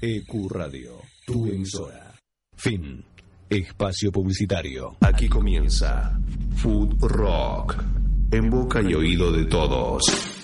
EQ Radio, tu emisora. Fin. Espacio publicitario. Aquí comienza Food Rock, en boca y oído de todos.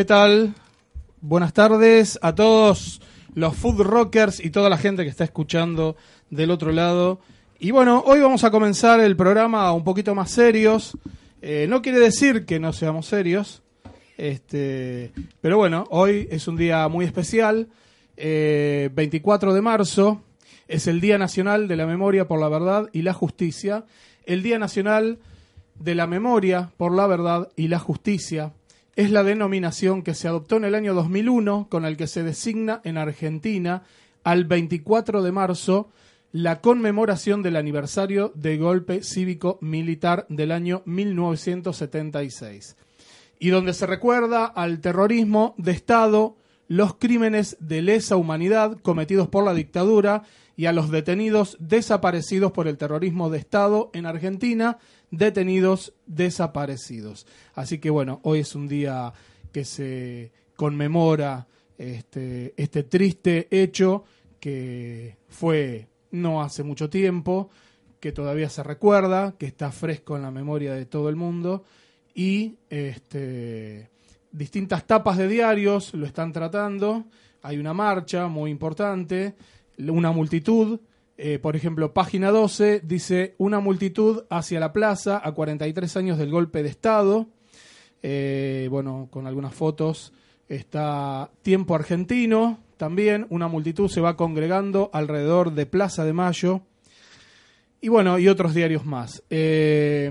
¿Qué tal? Buenas tardes a todos los food rockers y toda la gente que está escuchando del otro lado. Y bueno, hoy vamos a comenzar el programa un poquito más serios. Eh, no quiere decir que no seamos serios, este, pero bueno, hoy es un día muy especial. Eh, 24 de marzo es el Día Nacional de la Memoria por la Verdad y la Justicia. El Día Nacional de la Memoria por la Verdad y la Justicia es la denominación que se adoptó en el año 2001 con el que se designa en Argentina al 24 de marzo la conmemoración del aniversario del golpe cívico militar del año 1976 y donde se recuerda al terrorismo de Estado, los crímenes de lesa humanidad cometidos por la dictadura y a los detenidos desaparecidos por el terrorismo de Estado en Argentina, detenidos desaparecidos. Así que bueno, hoy es un día que se conmemora este, este triste hecho que fue no hace mucho tiempo, que todavía se recuerda, que está fresco en la memoria de todo el mundo y este, distintas tapas de diarios lo están tratando. Hay una marcha muy importante, una multitud. eh, por ejemplo, página 12 dice una multitud hacia la plaza a 43 años del golpe de Estado. Eh, bueno, con algunas fotos está Tiempo Argentino también. Una multitud se va congregando alrededor de Plaza de Mayo. Y bueno, y otros diarios más. Eh,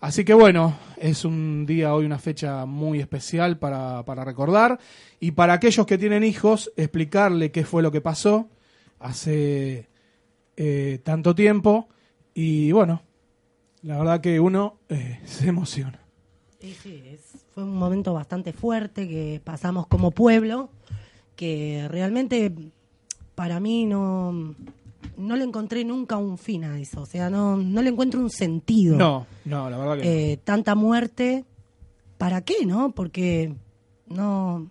así que bueno, es un día hoy, una fecha muy especial para, para recordar. Y para aquellos que tienen hijos, explicarle qué fue lo que pasó hace eh, tanto tiempo. Y bueno, la verdad que uno eh, se emociona. Sí, es- fue un momento bastante fuerte que pasamos como pueblo, que realmente para mí no, no le encontré nunca un fin a eso, o sea, no, no le encuentro un sentido. No, no, la verdad que no. Eh, tanta muerte, ¿para qué, no? Porque no,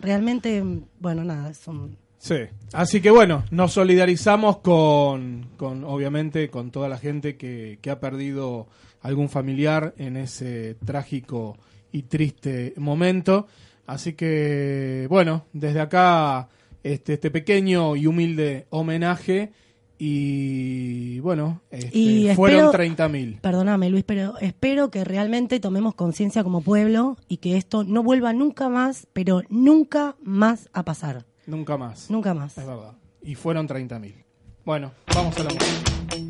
realmente, bueno, nada, es un... Sí. Así que bueno, nos solidarizamos con, con obviamente, con toda la gente que, que ha perdido algún familiar en ese trágico y triste momento. Así que, bueno, desde acá, este, este pequeño y humilde homenaje. Y bueno, este, Y fueron espero- 30.000. Perdóname, Luis, pero espero que realmente tomemos conciencia como pueblo y que esto no vuelva nunca más, pero nunca más a pasar. Nunca más. Nunca más. Es verdad. Y fueron 30.000. Bueno, vamos a la música.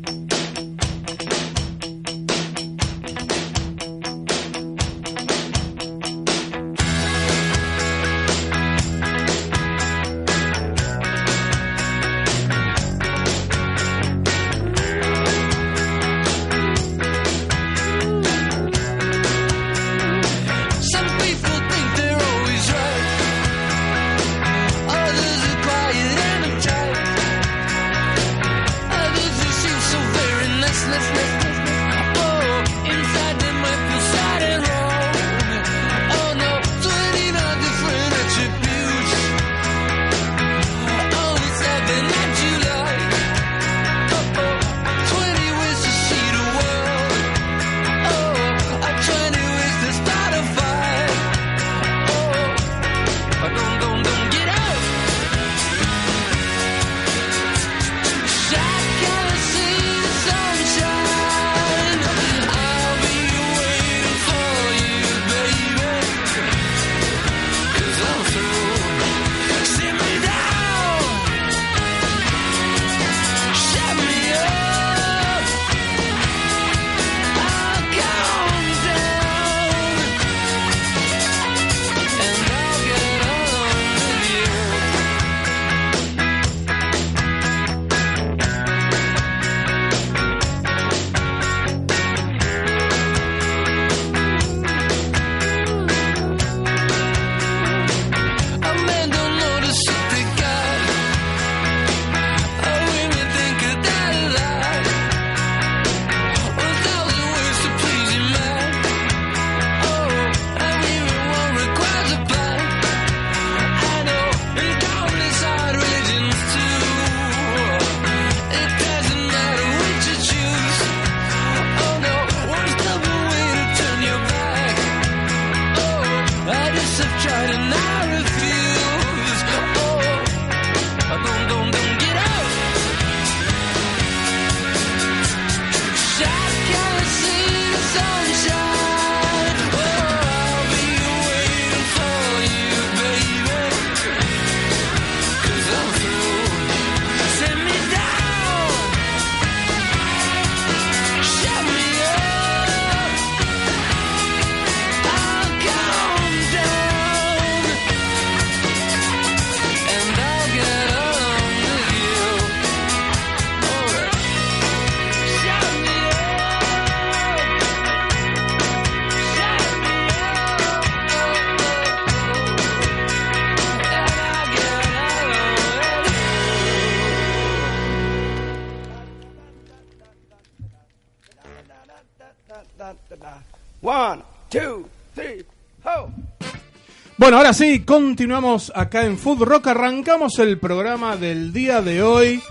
Bueno, ahora sí, continuamos acá en Food Rock. Arrancamos el programa del día de hoy.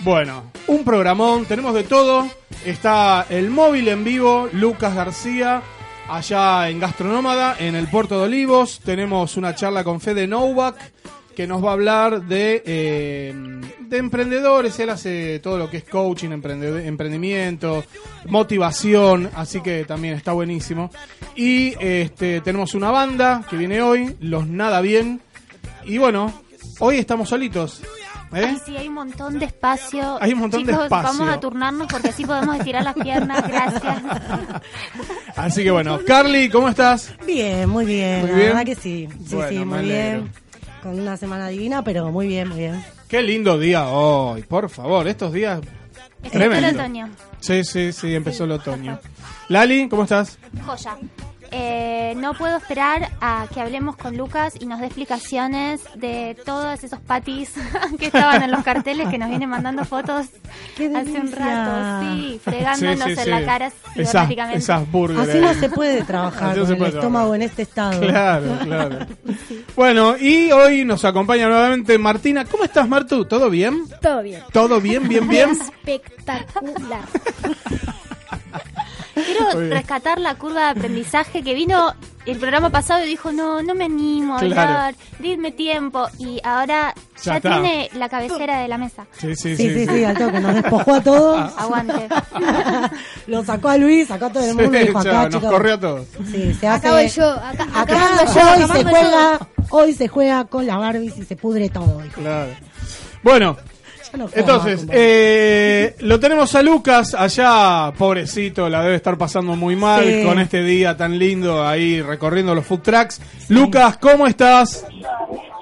Bueno, un programón, tenemos de todo. Está el móvil en vivo, Lucas García, allá en Gastronómada, en el Puerto de Olivos. Tenemos una charla con Fede Novak, que nos va a hablar de, eh, de emprendedores. Él hace todo lo que es coaching, emprendimiento, motivación, así que también está buenísimo. Y este, tenemos una banda que viene hoy, Los Nada Bien. Y bueno, hoy estamos solitos. ¿eh? Ay, sí, hay un montón de espacio. Hay un montón de espacio. vamos a turnarnos porque así podemos estirar las piernas. Gracias. Así que bueno, Carly, ¿cómo estás? Bien, muy bien. Muy la verdad que sí. Sí, Bueno, sí, muy alegro. bien. Con una semana divina, pero muy bien, muy bien. Qué lindo día hoy, por favor, estos días... Empezó el otoño. Sí, sí, sí, empezó el otoño. Lali, ¿cómo estás? Joya. Eh, no puedo esperar a que hablemos con Lucas y nos dé explicaciones de todos esos patis que estaban en los carteles que nos vienen mandando fotos ¡Qué hace un rato, sí, fregándonos Sí, sí, en la cara Esas, esas burgers. Así no se puede trabajar con se el puede estómago trabajar. en este estado. Claro, claro. Bueno, y hoy nos acompaña nuevamente Martina. ¿Cómo estás, Martu? ¿Todo bien? Todo bien. ¿Todo bien, bien, bien? Espectacular. Quiero rescatar la curva de aprendizaje que vino el programa pasado y dijo, no, no me animo a Claro. hablar, didme tiempo. Y ahora Ya tiene la cabecera de la mesa. Sí, sí, Sí, sí, sí, sí. al toque. Nos despojó a todos. Aguante. Lo sacó a Luis, sacó a todo el mundo y dijo acá, nos chicos. corrió a todos. Sí, se hace. Acá voy yo. Acá, acá Acá mando yo. se juega, yo. hoy se juega con la Barbie y se pudre todo. Claro. Bueno, entonces, eh, lo tenemos a Lucas allá, pobrecito, la debe estar pasando muy mal Sí. con este día tan lindo ahí recorriendo los food trucks. Lucas, ¿cómo estás?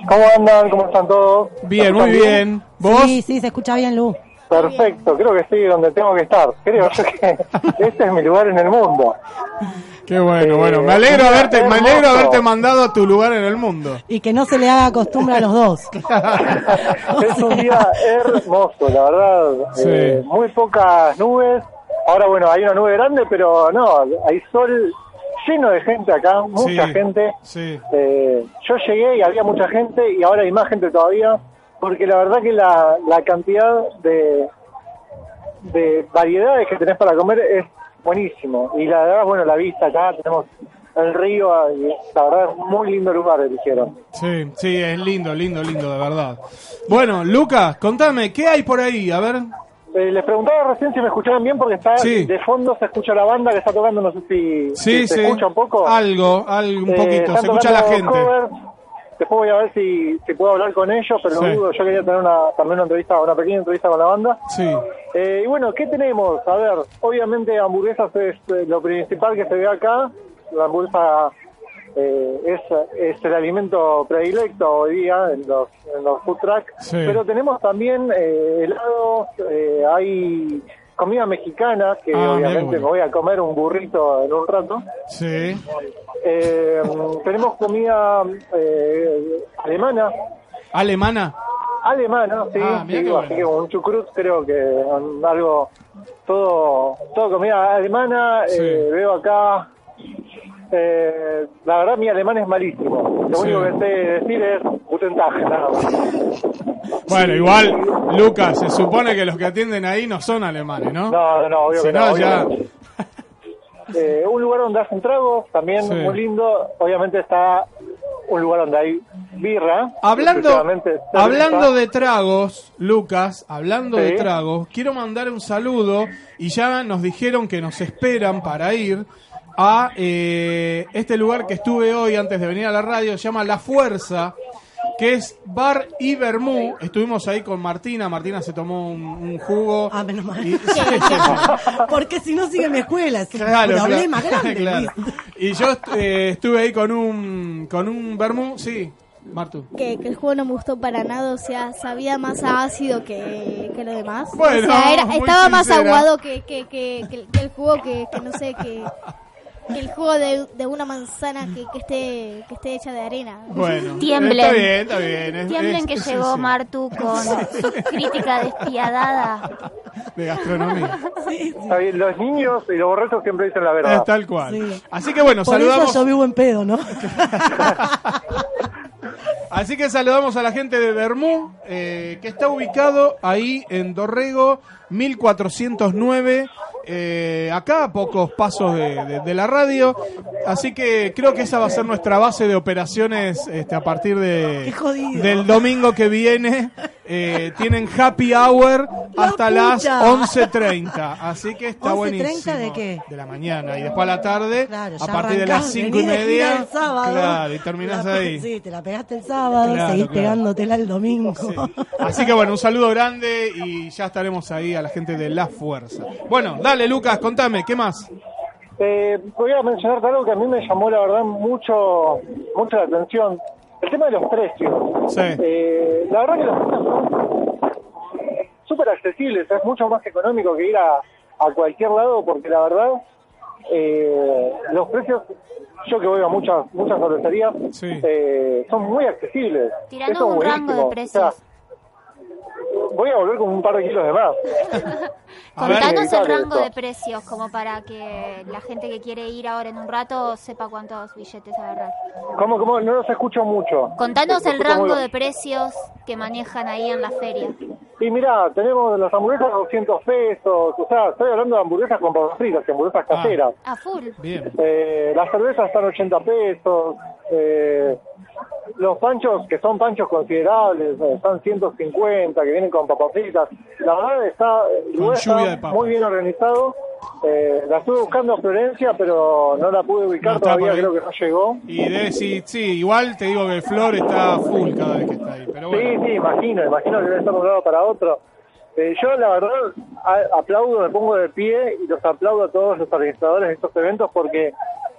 ¿Cómo andan? ¿Cómo están todos? Bien, ¿Están muy bien. ¿Vos? Sí, sí, se escucha bien, Lu. Perfecto, creo que estoy donde tengo que estar. Creo yo que este es mi lugar en el mundo. Qué bueno, Eh, bueno. Me alegro haberte, me alegro haberte mandado a tu lugar en el mundo. Y que no se le haga costumbre a los dos. es un día hermoso, la verdad. Sí. Eh, muy pocas nubes. Ahora, bueno, hay una nube grande, pero no, hay sol lleno de gente acá, mucha Sí, gente. Sí. Eh, yo llegué y había mucha gente y ahora hay más gente todavía, porque la verdad que la, la cantidad de, de variedades que tenés para comer es buenísimo. Y la verdad, bueno, la vista acá, tenemos el río, y la verdad es muy lindo lugar eligieron. Sí, sí, es lindo, lindo, lindo, de verdad. Bueno, Lucas, contame, ¿qué hay por ahí? A ver. Eh, les preguntaba recién si me escuchaban bien porque está Sí. de fondo se escucha la banda que está tocando, no sé si, Sí, si se sí. escucha un poco. Algo, algo, un Eh, poquito. Se escucha la gente. covers. Después voy a ver si, si puedo hablar con ellos, pero Sí. no dudo. Yo quería tener una, también una entrevista, una pequeña entrevista con la banda. Sí. Eh, y bueno, ¿qué tenemos? A ver, obviamente hamburguesas es eh, lo principal que se ve acá. La hamburguesa eh, es, es el alimento predilecto hoy día en los, en los food trucks. Sí. Pero tenemos también eh, helados, eh, hay comida mexicana, que Ah, obviamente me voy a comer un burrito en un rato. Sí. Eh, tenemos comida eh, alemana. ¿Alemana? Alemana, sí, Ah, sí, así bueno. que un chucrut creo que algo, todo, todo comida alemana, Sí. eh, veo acá, eh, la verdad mi alemán es malísimo, lo Sí. único que sé decir es Guten Tag, nada más. Bueno, igual, Lucas, se supone que los que atienden ahí no son alemanes, ¿no? No, no, no, obvio Si que no, ya-. Eh, un lugar donde hacen tragos, también Sí. muy lindo, obviamente está un lugar donde hay birra. Hablando, hablando de tragos, Lucas, hablando de tragos, quiero mandar un saludo y ya nos dijeron que nos esperan para ir a eh, este lugar que estuve hoy antes de venir a la radio, se llama La Fuerza, que es Bar y Bermú. Estuvimos ahí con Martina, Martina se tomó un, un jugo. Ah, menos mal. Y- sí, sí, sí. Porque si no sigue mi escuela, es un Claro, problema claro, grande. claro. Y yo eh, estuve ahí con un con un vermú, sí, Martu. Que, que el juego no me gustó para nada, o sea, sabía más a ácido que, que lo demás. Bueno, o sea, era- estaba más aguado que, que, que, que el- que el jugo, que, que no sé, que, el jugo de, de una manzana que, que esté que esté hecha de arena. Bueno, Tiemblen. está bien, está bien. es- Tiemblen es- que es- llegó Martu con su crítica despiadada. de gastronomía. Está bien, Los niños y los borrachos siempre dicen la verdad. Es tal cual. Sí. Así que bueno, Por saludamos. eso yo vivo en pedo, ¿no? Así que saludamos a la gente de Bermú, eh, que está ubicado ahí en Dorrego, 1409, eh, acá a pocos pasos de, de- de la radio. Así que creo que esa va a ser nuestra base de operaciones este, a partir de, del domingo que viene. Eh, tienen happy hour hasta las pucha. 11.30. Así que está 11:30 buenísimo. de qué? De la mañana. Y después a la tarde, Claro, a partir de las arrancás, 5 y media. el sábado. Claro, y terminás La- ahí. Sí, te la pegaste el sábado, Claro, seguís claro. pegándotela el domingo. Sí. Así que bueno, un saludo grande y ya estaremos ahí a la gente de La Fuerza. Bueno, dale Lucas, contame, ¿qué más? Eh, voy a mencionarte algo que a mí me llamó la verdad mucho, mucho la atención. El tema de los precios. Sí. Eh, la verdad que los precios son súper accesibles, es mucho más económico que ir a, a cualquier lado porque la verdad eh, los precios, yo que voy a muchas muchas cervecerías, Sí. eh, son muy accesibles. Eso es un rango de buenísimo. precios. O sea, voy a volver con un par de kilos de más. A Contanos el rango esto. de precios, como para que la gente que quiere ir ahora en un rato sepa cuántos billetes agarrar. ¿Cómo, cómo? No los escucho mucho. Contanos el rango de precios que manejan ahí en la feria. Y mira, tenemos las hamburguesas a 200 pesos, o sea, estoy hablando de hamburguesas con papas fritas, y hamburguesas Ah. caseras. A full. Bien. Eh, las cervezas están 80 pesos, eh, los panchos, que son panchos considerables, eh, están 150, que vienen con papas fritas. La verdad está, de papas. muy bien organizado. Eh, la estuve buscando a Florencia, pero no la pude ubicar, No todavía creo que no llegó. Y debe, sí, sí, igual te digo que el Flor está full cada vez que está ahí. Pero Sí, sí, imagino, imagino que debe estar de un lado para otro. Eh, yo, la verdad, a- aplaudo, me pongo de pie y los aplaudo a todos los organizadores de estos eventos porque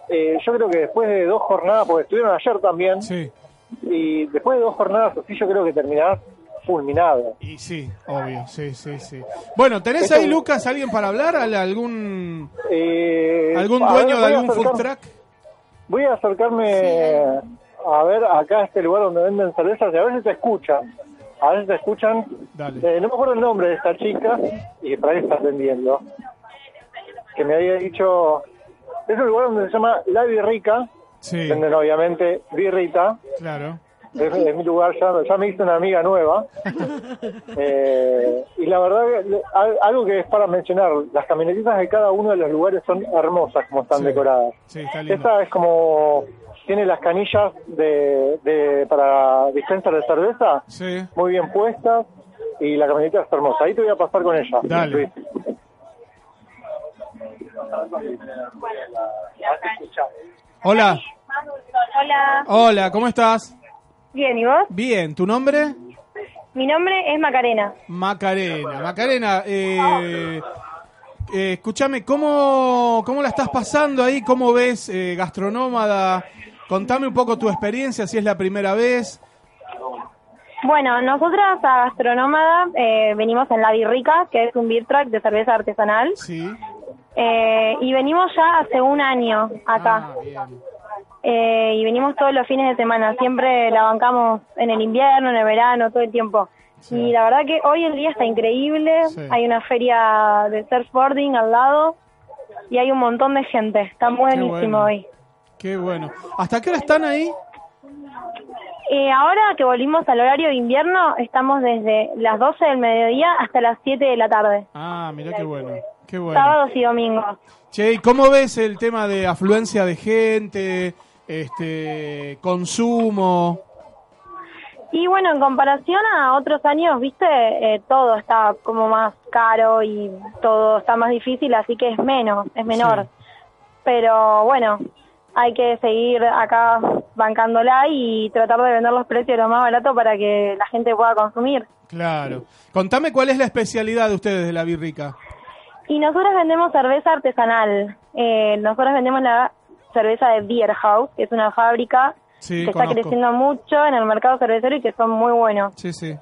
eh, yo creo que después de dos jornadas, porque estuvieron ayer también, sí. y después de dos jornadas así, yo creo que terminás fulminado. Y sí, obvio, sí, sí, sí. Bueno, ¿tenés Eso- ahí, Lucas, alguien para hablar? ¿Al- ¿Algún, Eh, algún dueño ver, de algún food truck? Voy a acercarme a ver acá a este lugar donde venden cervezas y a si te escuchan. A si te escuchan. Dale. Eh, no me acuerdo el nombre de esta chica y para ahí está atendiendo. Que me había dicho. Es un lugar donde se llama La Birrica. Sí, Venden obviamente birrita. claro. Es, es mi lugar, ya, ya me hice una amiga nueva. Eh, y la verdad, algo que es para mencionar: las camionetitas de cada uno de los lugares son hermosas como están Sí. decoradas. Sí, está. Esta es como. Tiene las canillas de, de para dispensar de cerveza Sí. muy bien puestas y la camioneta es hermosa. Ahí te voy a pasar con ella. Dale. Luis. Hola, Hola, hola, ¿cómo estás? bien, ¿y vos? Bien, ¿tu nombre? Mi nombre es Macarena. Macarena. Macarena, eh, eh, escúchame, ¿cómo, ¿cómo la estás pasando ahí? ¿Cómo ves eh, Gastronómada? Contame un poco tu experiencia, si es la primera vez. Bueno, nosotras a Gastronómada eh, venimos en La Birrica, que es un beer truck de cerveza artesanal, Sí. Eh, y venimos ya hace un año acá. Ah, bien. Eh, y venimos todos los fines de semana, siempre la bancamos en el invierno, en el verano, todo el tiempo. Y la verdad que hoy el día está increíble, Sí. hay una feria de surfboarding al lado y hay un montón de gente, está buenísimo bueno. hoy. Qué bueno. ¿Hasta qué hora están ahí? Eh, ahora que volvimos al horario de invierno, estamos desde las 12 del mediodía hasta las 7 de la tarde, Ah, mira qué bueno. Qué bueno. sábados y domingos. Che, ¿y cómo ves el tema de afluencia de gente, este, consumo? Y bueno, en comparación a otros años, viste, Eh, todo está como más caro y todo está más difícil, así que es menos, es menor. Sí. Pero bueno, hay que seguir acá bancándola y tratar de vender los precios lo más barato para que la gente pueda consumir. Claro. Contame cuál es la especialidad de ustedes de la birrica. Y nosotros vendemos cerveza artesanal. Eh, nosotros vendemos la cerveza de Beer House, que es una fábrica Sí, que está creciendo mucho en el mercado cervecero y que son muy buenos. Sí, sí.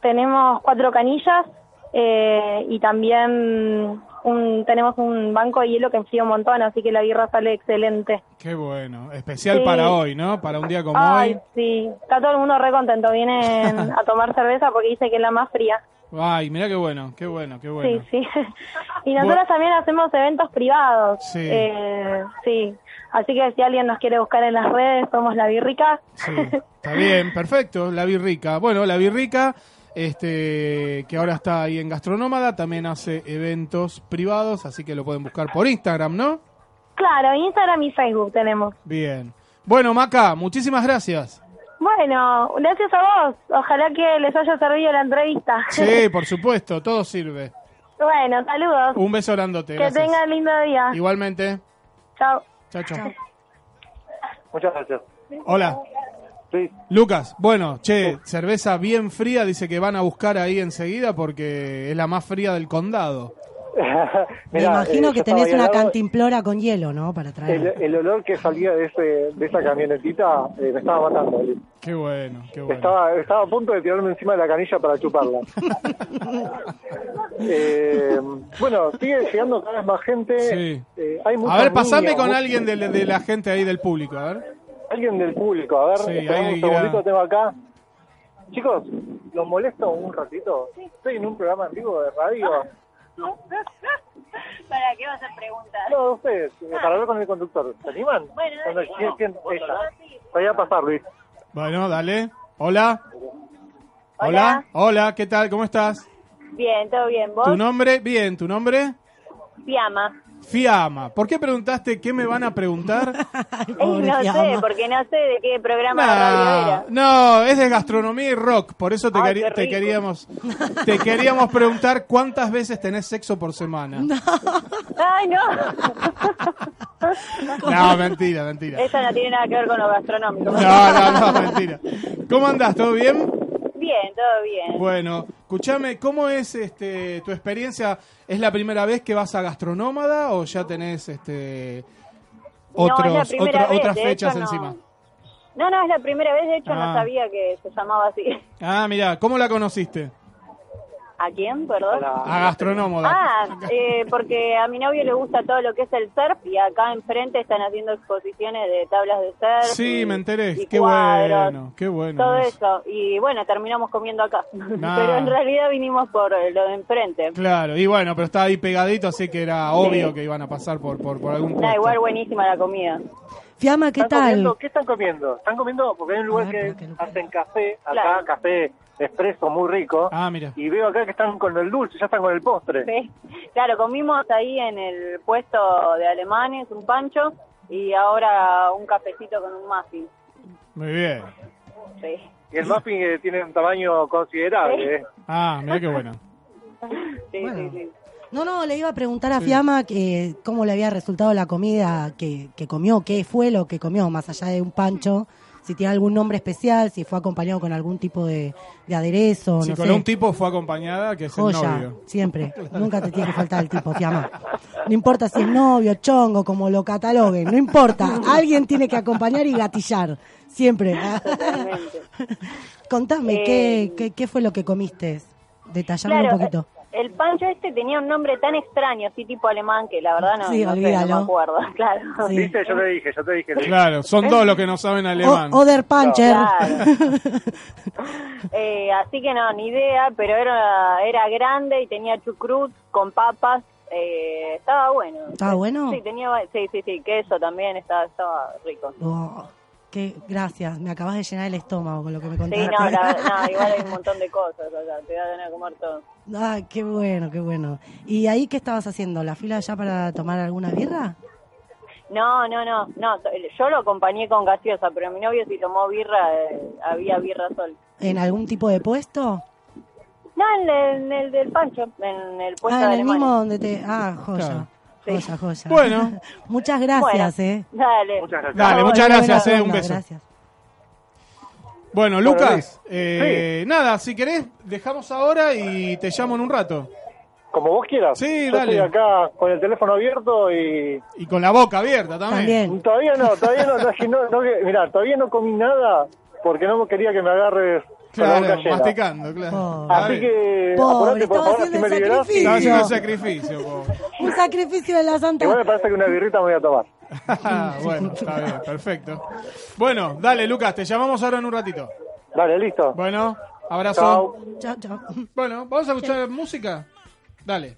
Tenemos cuatro canillas eh, y también un, tenemos un banco de hielo que enfría un montón, así que la birra sale excelente. Qué bueno. Especial Sí. para hoy, ¿no? Para un día como Ay, hoy. sí, está todo el mundo re contento, vienen a tomar cerveza porque dice que es la más fría. Ay, mira qué bueno, qué bueno, qué bueno. Sí, sí. Y nosotros también hacemos eventos privados. Sí. Eh, sí. Así que si alguien nos quiere buscar en las redes, somos La Birrica. Sí, está bien, perfecto. La Birrica. Bueno, la Birrica, este, que ahora está ahí en Gastronómada, también hace eventos privados, así que lo pueden buscar por Instagram, ¿no? Claro, Instagram y Facebook tenemos. Bien. Bueno, Maca, muchísimas gracias. Bueno, gracias a vos. Ojalá que les haya servido la entrevista. Sí, por supuesto, todo sirve. bueno, saludos. Un beso grandote. que gracias. tengan lindo día. Igualmente. Chao. Chao, chao. Muchas gracias. Hola. Sí. Lucas, bueno, che, cerveza bien fría, dice que van a buscar ahí enseguida porque es la más fría del condado. Me imagino eh, que tenés una lado, cantimplora con hielo, ¿no? Para traer. el olor que salía de, ese, de esa camionetita eh, me estaba matando. Qué bueno, qué bueno. Estaba, estaba a punto de tirarme encima de la canilla para chuparla. Eh, bueno, sigue llegando cada vez más gente. Sí. Eh, hay A ver, pasame con alguien de, de la gente ahí del público, a ver. Alguien del público, a ver, Sí, un segundito, irá. tengo acá. Chicos, ¿los molesto un ratito? Estoy en un programa en vivo de radio. ¿Para qué vas a preguntar? No, ustedes, para hablar con el conductor. ¿Se animan? Bueno, dale. ¿quién- quién? Ella. Voy a pasar, Luis. Bueno, dale. Hola. Hola. Hola. ¿qué tal? ¿Cómo estás? Bien, todo bien. ¿Vos? ¿Tu nombre? Bien, ¿tu nombre? Fiamma. Fiamma. ¿Por qué preguntaste qué me van a preguntar? No sé, porque no sé de qué programa de radio era. no, es de gastronomía y rock, por eso te, Ay, quería- qué te rico. queríamos te queríamos preguntar cuántas veces tenés sexo por semana. No, Ay, no. mentira, mentira. Eso no tiene nada que ver con lo gastronómico. No, no, no, mentira. ¿Cómo andás? ¿Todo bien? Bien, todo bien. Bueno, escúchame, ¿cómo es este tu experiencia? ¿Es la primera vez que vas a Gastronómada o ya tenés este otros primera otra- vez, otras fechas hecho, no. encima? No, no, es la primera vez, de hecho Ah. no sabía que se llamaba así. Ah, mira, ¿cómo la conociste? ¿A quién, perdón? A Gastronómada. Ah, eh, porque a mi novio le gusta todo lo que es el surf y acá enfrente están haciendo exposiciones de tablas de surf. Sí, y- me enteré. y Qué cuadros, bueno, qué bueno. Todo eso. eso. Y bueno, terminamos comiendo acá. Nah. Pero en realidad vinimos por lo de enfrente. Claro, y bueno, pero estaba ahí pegadito, así que era obvio Sí. que iban a pasar por, por, por algún Nah, igual buenísima la comida. Fiamma, ¿qué ¿Están tal? comiendo? ¿Qué están comiendo? ¿Están comiendo? Porque hay un lugar A que ver, hacen café, acá Claro. café expreso muy rico. Ah, mira. Y veo acá que están con el dulce, ya están con el postre. Sí. Claro, comimos ahí en el puesto de alemanes un pancho y ahora un cafecito con un muffin. Muy bien. Sí. Y el muffin eh, tiene un tamaño considerable. eh. Ah, mira qué bueno. Sí, Bueno. sí, sí. No, no, le iba a preguntar a Fiamma que, cómo le había resultado la comida que, que comió, qué fue lo que comió, más allá de un pancho, si tiene algún nombre especial, si fue acompañado con algún tipo de, de aderezo, Si no con sé. un tipo fue acompañada, que es el Joya, novio. siempre. Nunca te tiene que faltar el tipo, Fiamma. No importa si es novio, chongo, como lo cataloguen, no importa. Alguien tiene que acompañar y gatillar. Siempre. Totalmente. Contame, Eh, ¿qué, qué, qué fue lo que comiste? Detallame Claro, un poquito. El pancho este tenía un nombre tan extraño, así tipo alemán, que la verdad no, Sí, no sé, no me acuerdo. Claro. Sí. Viste, yo te dije, yo te dije. Claro, son dos los que no saben alemán. O- Oder Puncher. Claro. Eh, así que no, ni idea, pero era, era grande y tenía chucrut con papas. Eh, estaba bueno. ¿Estaba bueno? Sí, tenía, sí, sí, sí, queso también, estaba, estaba rico. Oh, qué gracias, me acabas de llenar el estómago con lo que me Sí, contaste. no, la verdad, no, igual hay un montón de cosas acá, te da ganas de comer todo. Ah, qué bueno, qué bueno. ¿Y ahí qué estabas haciendo? ¿La fila ya para tomar alguna birra? No, no, no, no, yo lo acompañé con gaseosa, pero mi novio si tomó birra, eh, había birra sol. ¿En algún tipo de puesto? No, en el, en el del Pancho, en el puesto ah, de en el mismo donde te... Ah, joya. Claro. Joya, joya. Bueno. muchas gracias, eh. Dale. Muchas gracias. Dale, No, muchas gracias, eh, un beso. Gracias. Bueno, Lucas, eh, nada, si querés, dejamos ahora y te llamo en un rato. Como vos quieras. Sí, Yo dale. estoy acá con el teléfono abierto y Y con la boca abierta también. También. todavía no, todavía no, no, no, no que- mirá, todavía no comí nada porque no quería que me agarres Claro, masticando, claro. Pobre. Así que, Pobre, por estaba favor, me liberás. sacrificio. Estaba haciendo sacrificio. pobre. Un sacrificio de la Santa. Igual me parece que una birrita me voy a tomar. Bueno, está bien, perfecto. Bueno, dale, Lucas, te llamamos ahora en un ratito. Dale, listo. Bueno, abrazo. Chao. Chao, chao. Bueno, ¿vamos a escuchar música? Dale.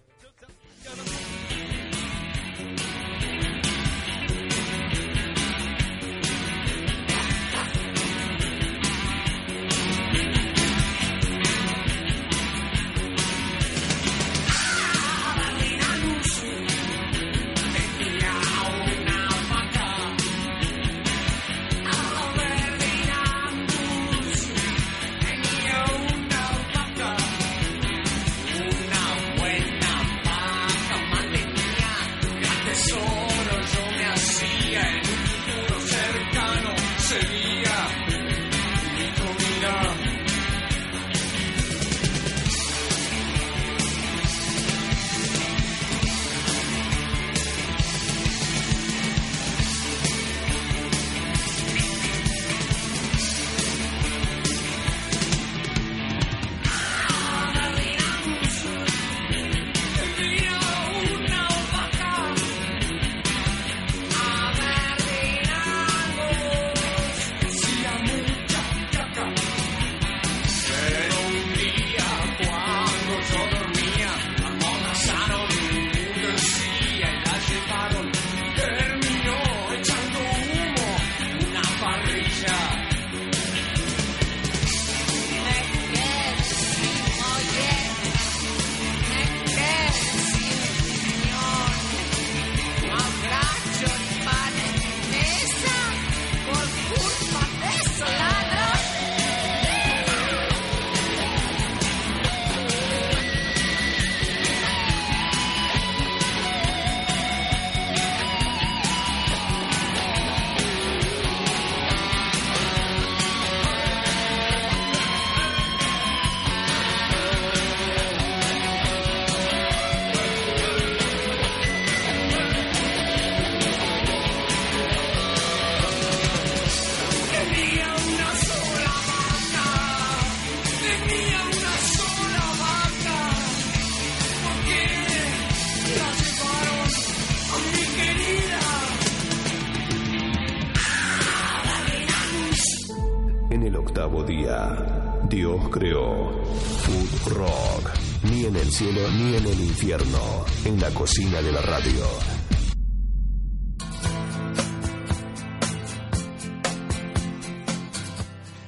Cielo ni en el infierno. En la cocina de la radio.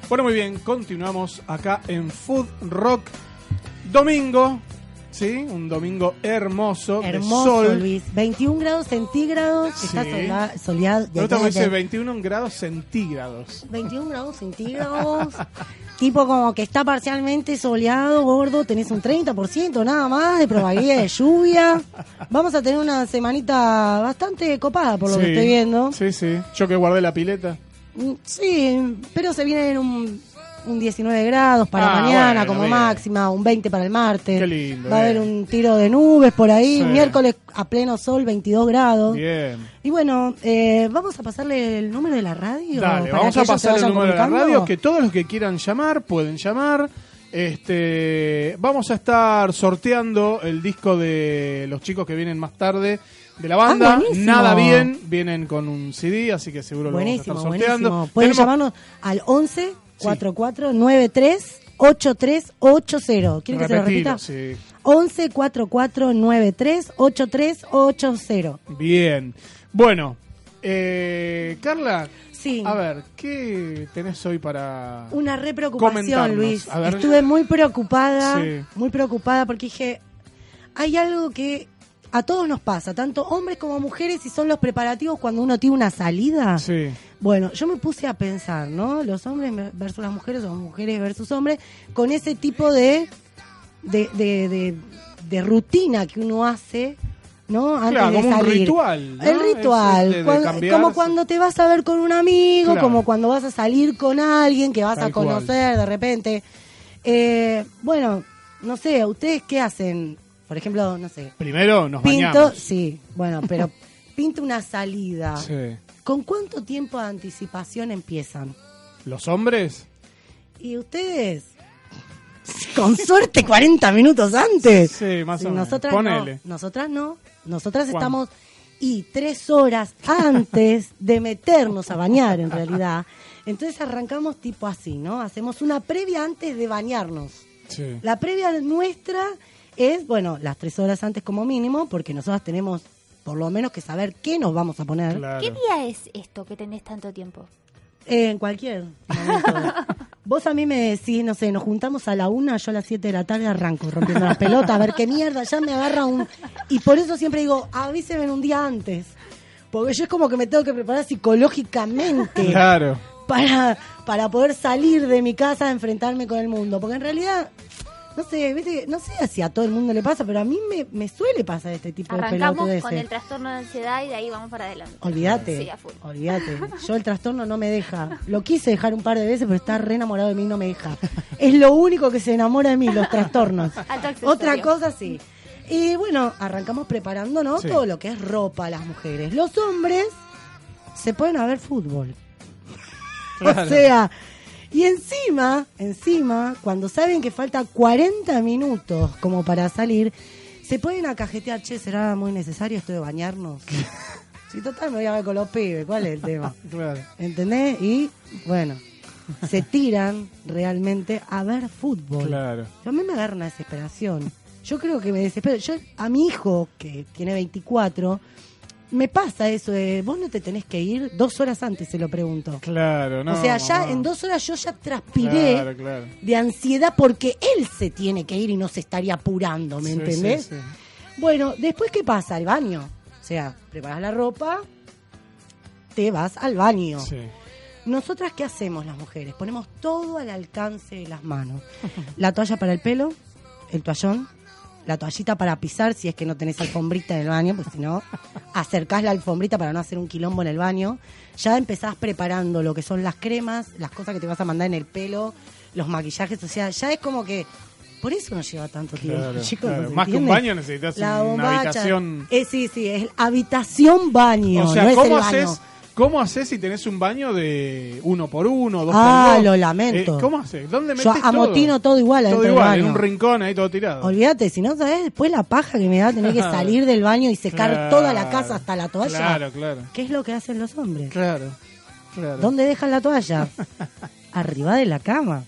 Bueno, muy bien, continuamos acá en Food Rock. Domingo, ¿sí? Un domingo hermoso, de Hermoso, sol. Luis. 21 grados centígrados. Está Sí. sola- soleado. Gusta cómo dice 21 grados centígrados. 21 grados centígrados. tipo como que está parcialmente soleado, gordo. Tenés un 30% nada más de probabilidad de lluvia. Vamos a tener una semanita bastante copada por lo que estoy viendo. Sí, sí. Yo que guardé la pileta. Mm, Sí, pero se viene en un, un 19 grados para Ah, mañana bueno, como bien. máxima, un 20 para el martes. Qué lindo, Va a haber un tiro de nubes por ahí. Sí. Miércoles a pleno sol, 22 grados. Bien. Y bueno, eh, vamos a pasarle el número de la radio. Dale, para vamos a pasar el número de la radio, que todos los que quieran llamar pueden llamar. Este, vamos a estar sorteando el disco de los chicos que vienen más tarde de la banda. Ah, buenísimo. Nada bien, vienen con un CD, así que seguro Buenísimo, lo vamos a estar sorteando. buenísimo. Pueden Tenemos- llamarnos al 11 44 93 8380. ¿Quieren que se lo repita? sí. 11 44 93 8380. Bien. Bueno, eh, Carla, Sí. a ver, ¿qué tenés hoy para Una re preocupación? Luis. Estuve muy preocupada, Sí. muy preocupada porque dije, hay algo que a todos nos pasa, tanto hombres como mujeres, y son los preparativos cuando uno tiene una salida. Sí. Bueno, yo me puse a pensar, ¿no? Los hombres versus las mujeres o mujeres versus hombres, con ese tipo de, de, de, de- de rutina que uno hace, ¿no? Antes Claro, de como un salir. ritual, ¿no? El ritual. Es- es de- de cuando- cambiarse. como cuando te vas a ver con un amigo, Claro. como cuando vas a salir con alguien que vas Tal a conocer de repente. Eh, bueno, no sé, ¿ustedes qué hacen? Por ejemplo, no sé. Primero nos Pinto, bañamos. sí, bueno, pero pinto una salida. Sí. ¿Con cuánto tiempo de anticipación empiezan? ¿Los hombres? ¿Y ustedes? con suerte 40 minutos antes. Sí, más Sí, o menos. nosotras Ponele. no, nosotras no, nosotras ¿Cuándo? estamos y tres horas antes de meternos a bañar en realidad. Entonces arrancamos tipo así, ¿no? Hacemos una previa antes de bañarnos. Sí. La previa nuestra es, bueno, las tres horas antes como mínimo, porque nosotros tenemos por lo menos que saber qué nos vamos a poner. Claro. ¿Qué día es esto que tenés tanto tiempo? Eh, en cualquier momento. Vos a mí me decís, no sé, nos juntamos a la una, yo a las siete de la tarde arranco rompiendo las pelotas, a ver qué mierda, ya me agarra un... Y por eso siempre digo, avísenme un día antes. Porque yo es como que me tengo que preparar psicológicamente Claro. para, para poder salir de mi casa a enfrentarme con el mundo. Porque en realidad, no sé, ¿viste? no sé si a todo el mundo le pasa, pero a mí me, me suele pasar este tipo de Arrancamos con el trastorno de ansiedad y de ahí vamos para adelante. Olvídate, Sí, olvídate. Yo el trastorno no me deja. Lo quise dejar un par de veces, pero está re enamorado de mí y no me deja. Es lo único que se enamora de mí, los trastornos. Otra cosa sí. Y bueno, arrancamos preparándonos Sí. todo lo que es ropa las mujeres. Los hombres se pueden a ver fútbol. Claro. O sea, y encima, encima, cuando saben que falta 40 minutos como para salir, se pueden a cajetear, che, ¿será muy necesario esto de bañarnos? Si total me voy a ver con los pibes, ¿cuál es el tema? Claro. ¿Entendés? Y bueno, se tiran realmente a ver fútbol. Claro. Yo a mí me agarra una desesperación. Yo creo que me desespero. Yo a mi hijo, que tiene 24, me pasa eso de, vos no te tenés que ir dos horas antes, se lo pregunto. Claro, no. o sea, ya no. en dos horas yo ya transpiré Claro, claro. de ansiedad porque él se tiene que ir y no se estaría apurando, ¿me Sí, entendés? sí, sí. Bueno, después, ¿qué pasa? Al baño. O sea, preparas la ropa, te vas al baño. Sí. Nosotras, ¿qué hacemos las mujeres? Ponemos todo al alcance de las manos. La toalla para el pelo, el toallón, la toallita para pisar si es que no tenés alfombrita en el baño, pues si no, acercás la alfombrita para no hacer un quilombo en el baño. Ya empezás preparando lo que son las cremas, las cosas que te vas a mandar en el pelo, los maquillajes, o sea, ya es como que... Por eso no lleva tanto tiempo, Claro, chicos. claro. ¿se Más que un baño necesitas una bombacha. habitación. Eh, sí, sí, es habitación baño, o sea, no es el ¿cómo baño. haces? ¿Cómo haces si tenés un baño de uno por uno, dos Ah, por dos? lo lamento. Eh, ¿Cómo haces? ¿Dónde metes Yo todo? amotino todo igual Todo adentro del igual, en un rincón ahí todo tirado. Olvídate, si no sabes después la paja que me da tener que salir del baño y secar Claro, toda la casa hasta la toalla. Claro, claro. ¿Qué es lo que hacen los hombres? Claro. claro. ¿Dónde dejan la toalla? Arriba de la cama.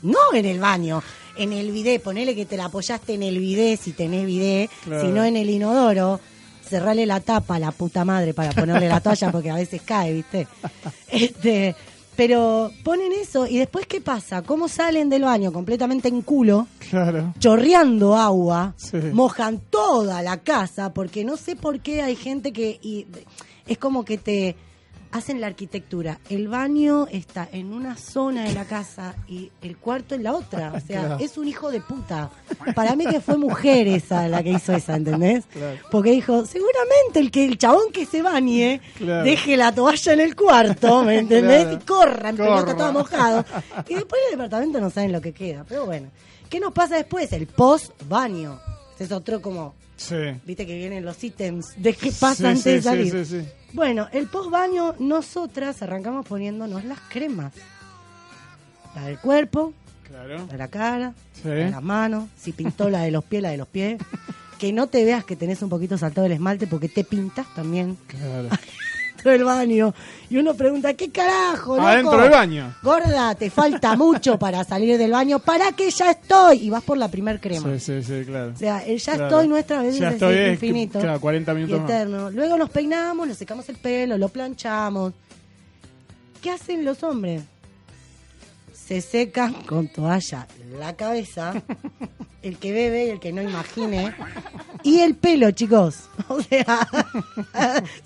No en el baño, en el bidé. Ponele que te la apoyaste en el bidé si tenés bidé, Claro. si no en el inodoro. Cerrale la tapa a la puta madre para ponerle la toalla porque a veces cae, ¿viste? Este, pero ponen eso y después ¿qué pasa? ¿Cómo salen del baño completamente en culo? Claro. chorreando agua, Sí. mojan toda la casa, porque no sé por qué hay gente que y, es como que te hacen la arquitectura. El baño está en una zona de la casa y el cuarto en la otra. O sea, Claro. es un hijo de puta. Para mí que fue mujer esa la que hizo esa, ¿entendés? Claro. Porque dijo, seguramente el que el chabón que se bañe Claro. deje la toalla en el cuarto, ¿me entendés? Y corra en pelota todo mojado. Y después en el departamento no saben lo que queda. Pero bueno, ¿qué nos pasa después? El post baño. Ese es otro como, Sí. viste que vienen los ítems de qué pasa Sí, antes sí, de sí, salir. sí, sí. Bueno, el post baño, nosotras arrancamos poniéndonos las cremas. La del cuerpo, Claro. la de la cara, Sí. la de las manos, si pintó la de los pies, la de los pies. Que no te veas que tenés un poquito saltado el esmalte porque te pintas también Claro. dentro del baño. Y uno pregunta, ¿qué carajo, loco? Adentro del baño. Gorda, te falta mucho para salir del baño. ¿Para qué ya estoy? Y vas por la primer crema. Sí, sí, sí, claro. O sea, el ya Claro. estoy nuestra vez Ya es estoy, es infinito. claro, 40 y minutos más. eterno. Luego nos peinamos, nos secamos el pelo, lo planchamos. ¿Qué hacen los hombres? Se secan con toalla la cabeza, el que bebe y el que no imagine, y el pelo, chicos. O sea,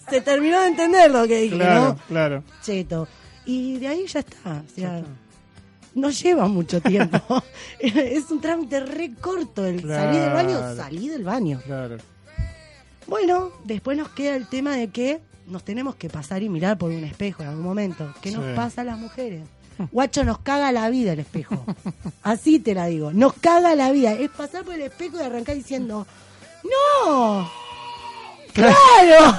se terminó de entender lo que dije, Claro, ¿no? claro. Cheto. Y de ahí ya está. O sea, no lleva mucho tiempo. es un trámite re corto. El salir del baño, salí del baño. Claro. Bueno, después nos queda el tema de que nos tenemos que pasar y mirar por un espejo en algún momento. ¿Qué nos Sí. pasa a las mujeres? Guacho, nos caga la vida el espejo. Así te la digo. Nos caga la vida. Es pasar por el espejo y arrancar diciendo, ¡No! ¡Claro!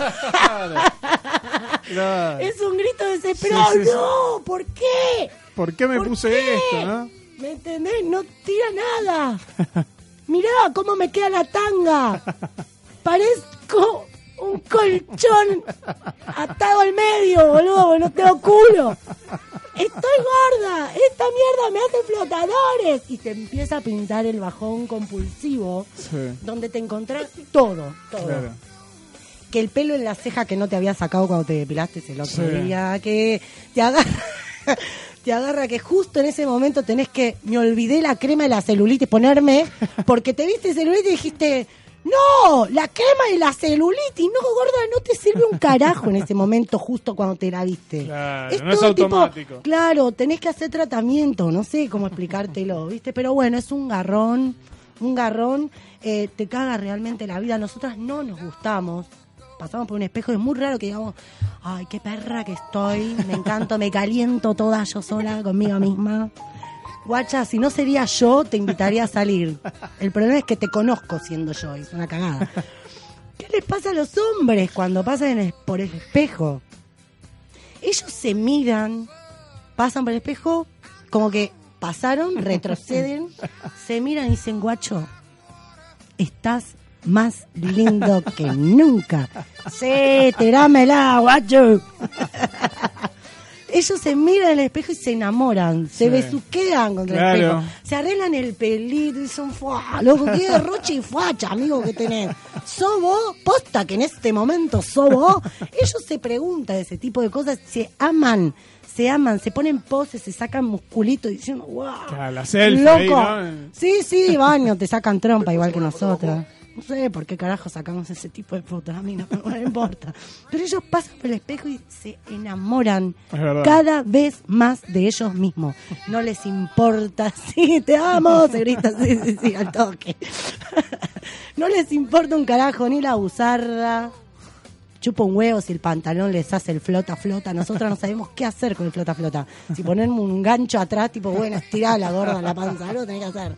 Claro. es un grito desesperado. Sí, sí, sí. ¡No! ¿Por qué? ¿Por qué me ¿Por puse qué? esto, no? ¿Me entendés? No tira nada. Mirá cómo me queda la tanga. Parezco un colchón atado al medio, boludo, no tengo culo. Estoy gorda, esta mierda me hace flotadores. Y te empieza a pintar el bajón compulsivo, Sí. donde te encontrás todo, todo. Claro. Que el pelo en la ceja que no te había sacado cuando te depilaste el otro Sí. día, que te agarra, te agarra que justo en ese momento tenés que, me olvidé la crema de la celulitis ponerme, porque te viste celulitis y dijiste, no, la crema de la celulitis, no, gorda, no te sirve un carajo en ese momento justo cuando te la viste. Claro, no es tipo- automático. claro, tenés que hacer tratamiento, no sé cómo explicártelo, ¿viste? Pero bueno, es un garrón, un garrón, eh, te caga realmente la vida. Nosotras no nos gustamos, pasamos por un espejo, es muy raro que digamos, ay, qué perra que estoy, me encanto, me caliento toda yo sola conmigo misma. Guacha, si no sería yo, te invitaría a salir. El problema es que te conozco siendo yo, es una cagada. ¿Qué les pasa a los hombres cuando pasan por el espejo? Ellos se miran, pasan por el espejo, como que pasaron, retroceden, se miran y dicen, guacho, estás más lindo que nunca. Sí, tirámela, guacho. Ellos se miran en el espejo y se enamoran, se Sí. besuquean contra el espejo, se arreglan el pelito y son fuá, loco, qué roche y facha, amigo, que tenés. ¿Sos vos? Posta que en este momento sos vos. Ellos se preguntan ese tipo de cosas, se aman, se aman, se ponen poses, se sacan musculitos diciendo, wow. Claro, la selfie Loco. ahí, ¿no? Sí, sí, baño, te sacan trompa igual que nosotros. No sé por qué carajo sacamos ese tipo de fotos, a mí no, me importa. Pero ellos pasan por el espejo y se enamoran cada vez más de ellos mismos. No les importa, sí, te amo, se grita, sí, sí, sí, al toque. No les importa un carajo ni la buzarda. Chupa un huevo si el pantalón les hace el flota flota. Nosotros no sabemos qué hacer con el flota flota. Si ponerme un gancho atrás, tipo, bueno, estirar la gorda la panza, algo tenés que hacer.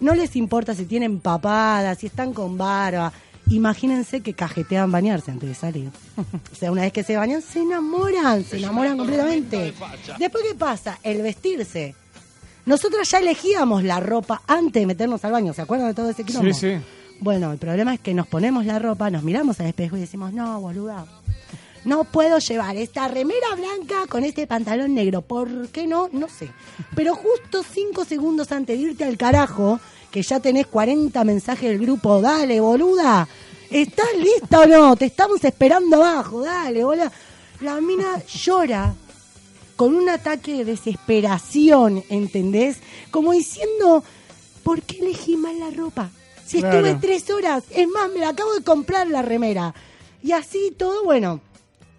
No les importa si tienen papadas, si están con barba. Imagínense que cajetean bañarse antes de salir. O sea, una vez que se bañan, se enamoran, se enamoran completamente. Después, ¿qué pasa? El vestirse. Nosotros ya elegíamos la ropa antes de meternos al baño. ¿Se acuerdan de todo ese quilombo? Sí, sí. Bueno, el problema es que nos ponemos la ropa, nos miramos al espejo y decimos, no, boluda, no puedo llevar esta remera blanca con este pantalón negro. ¿Por qué no? No sé. Pero justo cinco segundos antes de irte al carajo, que ya tenés 40 mensajes del grupo, dale, boluda, ¿estás lista o no? Te estamos esperando abajo, dale, boluda. La mina llora con un ataque de desesperación, ¿entendés? Como diciendo, ¿por qué elegí mal la ropa? Si Claro. estuve tres horas, es más, me la acabo de comprar la remera. Y así todo, bueno,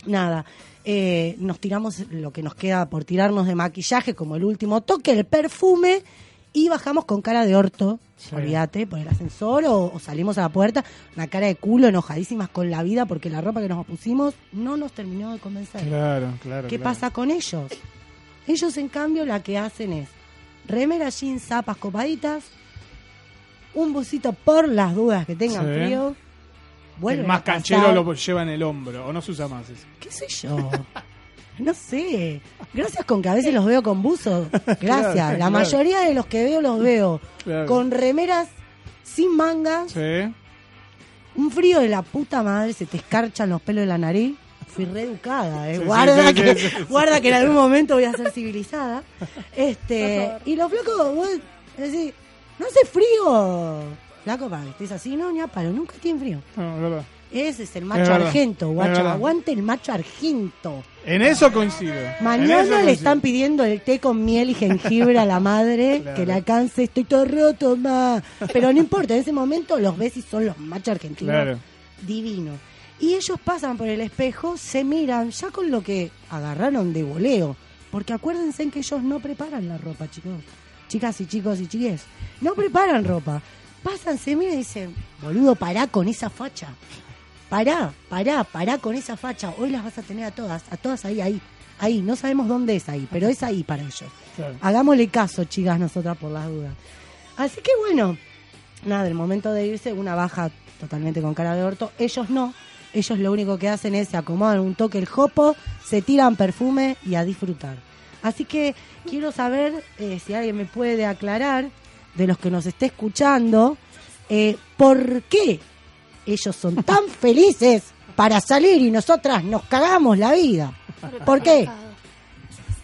nada. eh, nos tiramos lo que nos queda por tirarnos de maquillaje, como el último toque, el perfume, y bajamos con cara de orto, olvídate, por el ascensor o, o salimos a la puerta, una cara de culo, enojadísimas con la vida porque la ropa que nos pusimos no nos terminó de convencer. Claro, claro. ¿Qué claro. pasa con ellos? Ellos, en cambio, la que hacen es remera, jeans, zapas copaditas, un busito por las dudas que tengan Sí. frío. Vuelven el más canchero lo lleva en el hombro, o no se usa más eso. ¿Qué sé yo? No sé. Gracias con que a veces los veo con buzo. Gracias. Claro, la claro. mayoría de los que veo los veo Claro. con remeras sin mangas, Sí. un frío de la puta madre, se te escarchan los pelos de la nariz. Fui reeducada, ¿eh? Sí, guarda, sí, que, sí, sí, sí. guarda que en algún momento voy a ser civilizada. Este, y los flacos, vos decís, no hace frío. Flaco, para que estés así, no, ni a palo, nunca tiene frío. No, es verdad. Ese es el Es macho verdad, argento, es guacho. Aguante el macho argento. En eso coincido. Eso Mañana le coincido. están pidiendo el té con miel y jengibre a la madre Claro. que le alcance. Estoy todo roto, ma. Pero no importa, en ese momento los ves y son los machos argentinos Claro. divinos. Y ellos pasan por el espejo, se miran ya con lo que agarraron de voleo. Porque acuérdense en que ellos no preparan la ropa, chicos. Chicas y chicos y chiques. No preparan ropa. Pasan, se miran y dicen, boludo, pará con esa facha. Pará, pará, pará con esa facha. Hoy las vas a tener a todas, a todas ahí, ahí. Ahí, no sabemos dónde es ahí, pero es ahí para ellos. Claro. Hagámosle caso, chicas, nosotras por las dudas. Así que bueno, nada, el momento de irse, una baja totalmente con cara de orto. Ellos no. Ellos lo único que hacen es se acomodan un toque el jopo, se tiran perfume y a disfrutar. Así que quiero saber eh, si alguien me puede aclarar, de los que nos esté escuchando, eh, por qué ellos son tan felices para salir y nosotras nos cagamos la vida. ¿Por qué?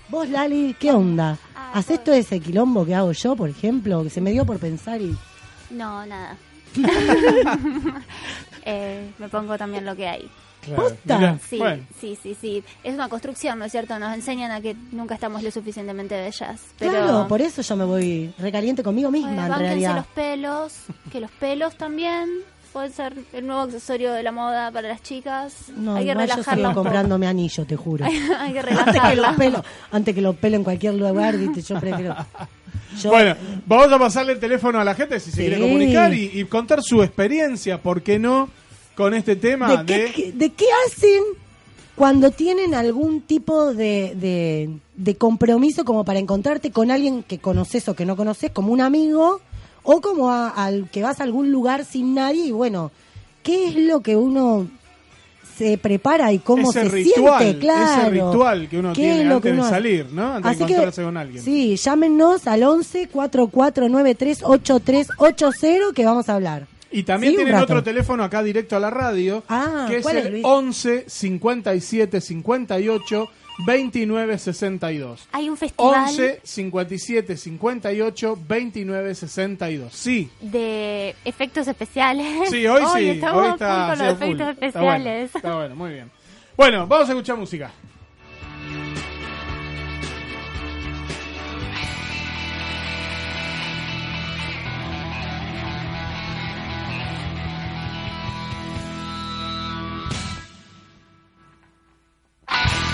Vos, Lali, ¿qué onda? Ah, ¿Haces todo ese quilombo que hago yo, por ejemplo? Que se me dio por pensar y... No, nada. Eh, me pongo también lo que hay. ¿Posta? Mirá, Sí, bueno. sí, sí, sí. Es una construcción, ¿no es cierto? Nos enseñan a que nunca estamos lo suficientemente bellas. Pero Claro, por eso yo me voy recaliente conmigo misma, Bueno, en realidad. los pelos, que los pelos también pueden ser el nuevo accesorio de la moda para las chicas. No, Hay que igual yo comprándome anillo, te juro. Hay que antes que los pelos, antes que los pelos en cualquier lugar, ¿viste? yo prefiero. Yo, Bueno, vamos a pasarle el teléfono a la gente si se Sí. quiere comunicar y, y contar su experiencia, ¿por qué no? Con este tema ¿de, de... qué, de qué hacen cuando tienen algún tipo de, de, de compromiso como para encontrarte con alguien que conoces o que no conoces, como un amigo, o como a- al que vas a algún lugar sin nadie y bueno, ¿qué es lo que uno se prepara y cómo ese se ritual, siente? Claro. ese ritual que uno ¿Qué tiene antes que de uno salir, ¿no? Antes Así de que, encontrarse con alguien. Sí, llámenos al 11 4493 8380 que vamos a hablar. Y también Sí, tienen otro teléfono acá directo a la radio, Ah, que es ¿cuál es, el Luis? 11 57 58 29 62. Hay un festival 11 57 58 29 62. Sí. de efectos especiales. Sí, hoy sí. estamos Hoy a está, sí, los a full. efectos Está bueno, especiales. está bueno, muy bien. Bueno, vamos a escuchar música. Bye.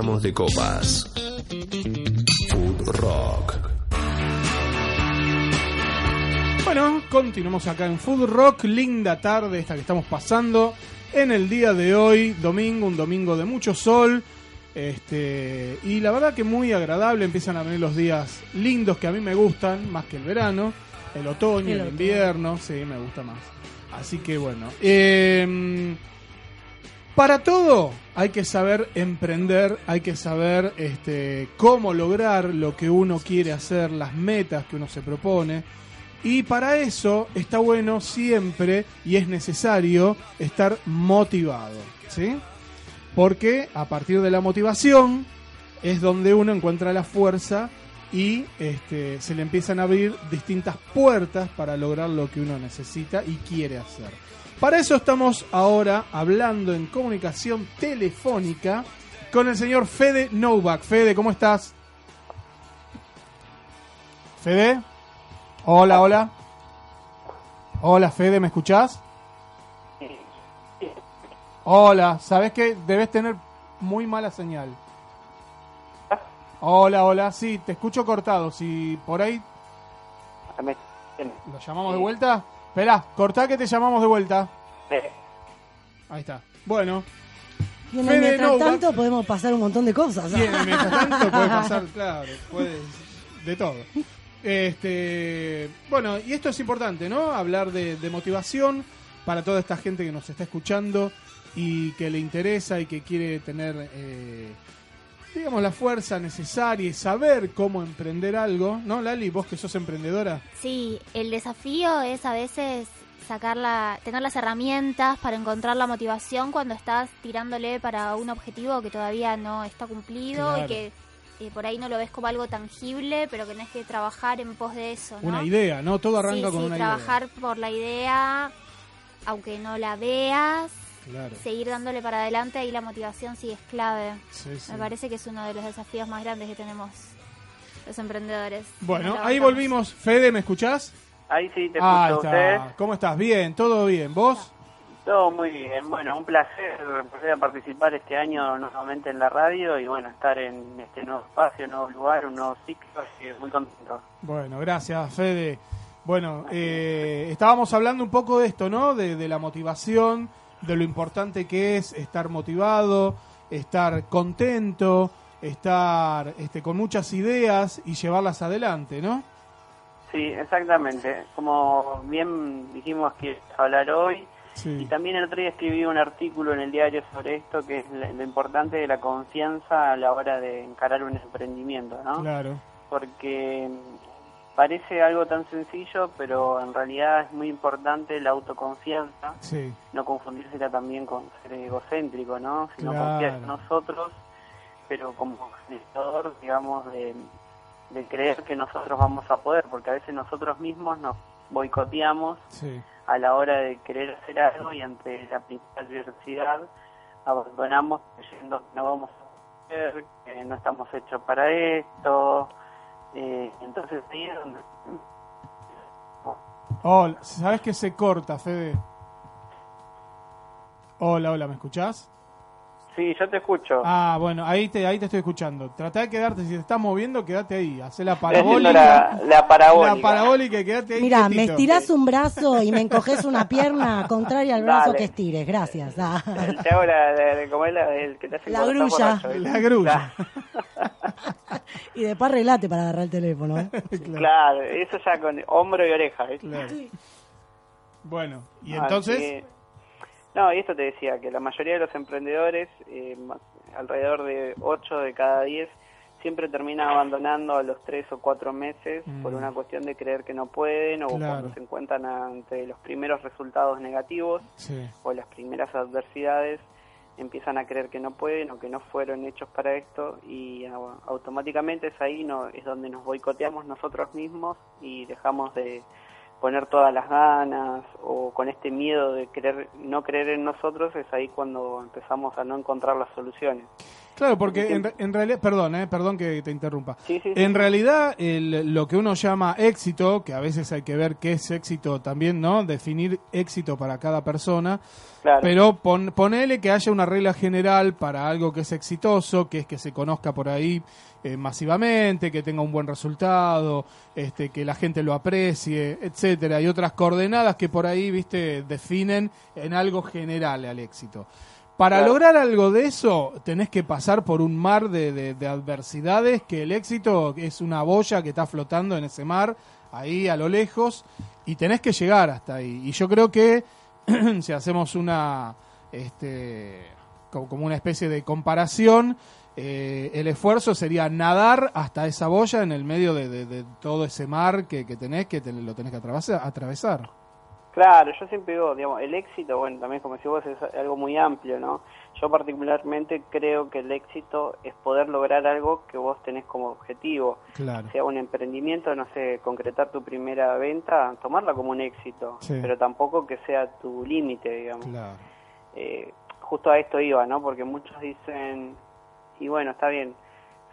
Vamos de copas. Food Rock. Bueno, continuamos acá en Food Rock, linda tarde esta que estamos pasando en el día de hoy, domingo, un domingo de mucho sol. Este, y la verdad que muy agradable, empiezan a venir los días lindos que a mí me gustan, más que el verano, el otoño, El el, otoño. invierno, sí, me gusta más. Así que bueno, em, para todo hay que saber emprender, hay que saber este, cómo lograr lo que uno quiere hacer, las metas que uno se propone. Y para eso está bueno siempre y es necesario estar motivado, ¿sí? Porque a partir de la motivación es donde uno encuentra la fuerza y este, se le empiezan a abrir distintas puertas para lograr lo que uno necesita y quiere hacer. Para eso estamos ahora hablando en comunicación telefónica con el señor Fede Novak. Fede, ¿cómo estás? Fede. Hola, hola. Hola, Fede, ¿me escuchás? Hola, ¿sabes que debes tener muy mala señal? Hola, hola, sí, te escucho cortado. Si por ahí lo llamamos de vuelta. Espera, cortá que te llamamos de vuelta. Ahí está. Bueno, Bien, Fede mientras Novak. tanto podemos pasar un montón de cosas. Bien, mientras tanto puede pasar, claro, puede, de todo. Este, bueno, y esto es importante, ¿no? Hablar de, de motivación para toda esta gente que nos está escuchando y que le interesa y que quiere tener, eh, digamos, la fuerza necesaria y saber cómo emprender algo, ¿no, Lali? Vos que sos emprendedora. Sí, el desafío es a veces sacar la, tener las herramientas para encontrar la motivación cuando estás tirándole para un objetivo que todavía no está cumplido Claro. y que eh, por ahí no lo ves como algo tangible, pero que tenés que trabajar en pos de eso, ¿no? Una idea, ¿no? Todo arranca sí, con sí, una trabajar por la idea, aunque no la veas, idea. Claro. seguir dándole para adelante, ahí la motivación sí es clave. Sí, sí. Me parece que es uno de los desafíos más grandes que tenemos los emprendedores. Bueno, ahí volvimos. Fede, ¿me escuchás? Ahí sí, te escucho está. usted. ¿Cómo estás? Bien, todo bien. ¿Vos? Todo muy bien. Bueno, un placer a participar este año nuevamente en la radio y bueno, estar en este nuevo espacio, un nuevo lugar, un nuevo ciclo, así que muy contento. Bueno, gracias, Fede. Bueno, eh, estábamos hablando un poco de esto, ¿no? De, de la motivación, de lo importante que es estar motivado, estar contento, estar este, con muchas ideas y llevarlas adelante, ¿no? Sí, exactamente. Como bien dijimos que hablar hoy, y también el otro día escribí un artículo en el diario sobre esto, que es lo importante de la confianza a la hora de encarar un emprendimiento, ¿no? claro. porque parece algo tan sencillo, pero en realidad es muy importante la autoconfianza, Sí, no confundírsela también con ser egocéntrico, ¿no? Sino Claro. confiar en nosotros, pero como generador, digamos, de, de creer que nosotros vamos a poder, porque a veces nosotros mismos nos boicoteamos sí. a la hora de querer hacer algo y ante la principal adversidad abandonamos creyendo que no vamos a poder, que no estamos hechos para esto. Eh, entonces ahí es donde Hola, ¿sabes que se corta, Fede? Hola, hola, ¿me escuchás? Sí, yo te escucho. Ah, bueno, ahí te, ahí te estoy escuchando. Trata de quedarte, si te estás moviendo, quédate ahí. Hacé la parabólica. la, la parabólica. La parabólica y quédate ahí. Mira, me estirás un brazo y me encoges una pierna contraria al brazo Dale. que estires. Gracias. Ah. Te hago la, ¿cómo es la- el que te hace La grulla. La grulla. Y después arreglate para agarrar el teléfono, ¿eh? claro. eso ya con hombro y oreja. ¿viste? Bueno, y entonces, no, y esto te decía, que la mayoría de los emprendedores, eh, alrededor de 8 de cada 10, siempre terminan abandonando a los 3 o 4 meses Mm. por una cuestión de creer que no pueden o Claro. cuando se encuentran ante los primeros resultados negativos sí. o las primeras adversidades empiezan a creer que no pueden o que no fueron hechos para esto y au- automáticamente es ahí no es donde nos boicoteamos nosotros mismos y dejamos de poner todas las ganas o con este miedo de creer no creer en nosotros es ahí cuando empezamos a no encontrar las soluciones Claro, porque en, en realidad, perdón, eh, perdón que te interrumpa. Sí, sí, sí. En realidad, el- lo que uno llama éxito, que a veces hay que ver qué es éxito también, ¿no? Definir éxito para cada persona. Claro. Pero pon, ponele que haya una regla general para algo que es exitoso, que es que se conozca por ahí eh, masivamente, que tenga un buen resultado, este, que la gente lo aprecie, etcétera. Hay otras coordenadas que por ahí, viste, definen en algo general al éxito. Para Claro. lograr algo de eso, tenés que pasar por un mar de, de- de adversidades, que el éxito es una boya que está flotando en ese mar, ahí a lo lejos, y tenés que llegar hasta ahí. Y yo creo que si hacemos una, este, co- como una especie de comparación, eh, el esfuerzo sería nadar hasta esa boya en el medio de, de- de todo ese mar que, que tenés, que te- lo tenés que atravesar. atravesar. Claro, yo siempre digo, digamos, el éxito, bueno, también como si vos es algo muy amplio, ¿no? Yo particularmente creo que el éxito es poder lograr algo que vos tenés como objetivo. Claro. Sea un emprendimiento, no sé, concretar tu primera venta, tomarla como un éxito, Sí. pero tampoco que sea tu límite, digamos. Claro. Eh, justo a esto iba, ¿no? Porque muchos dicen, y bueno, está bien,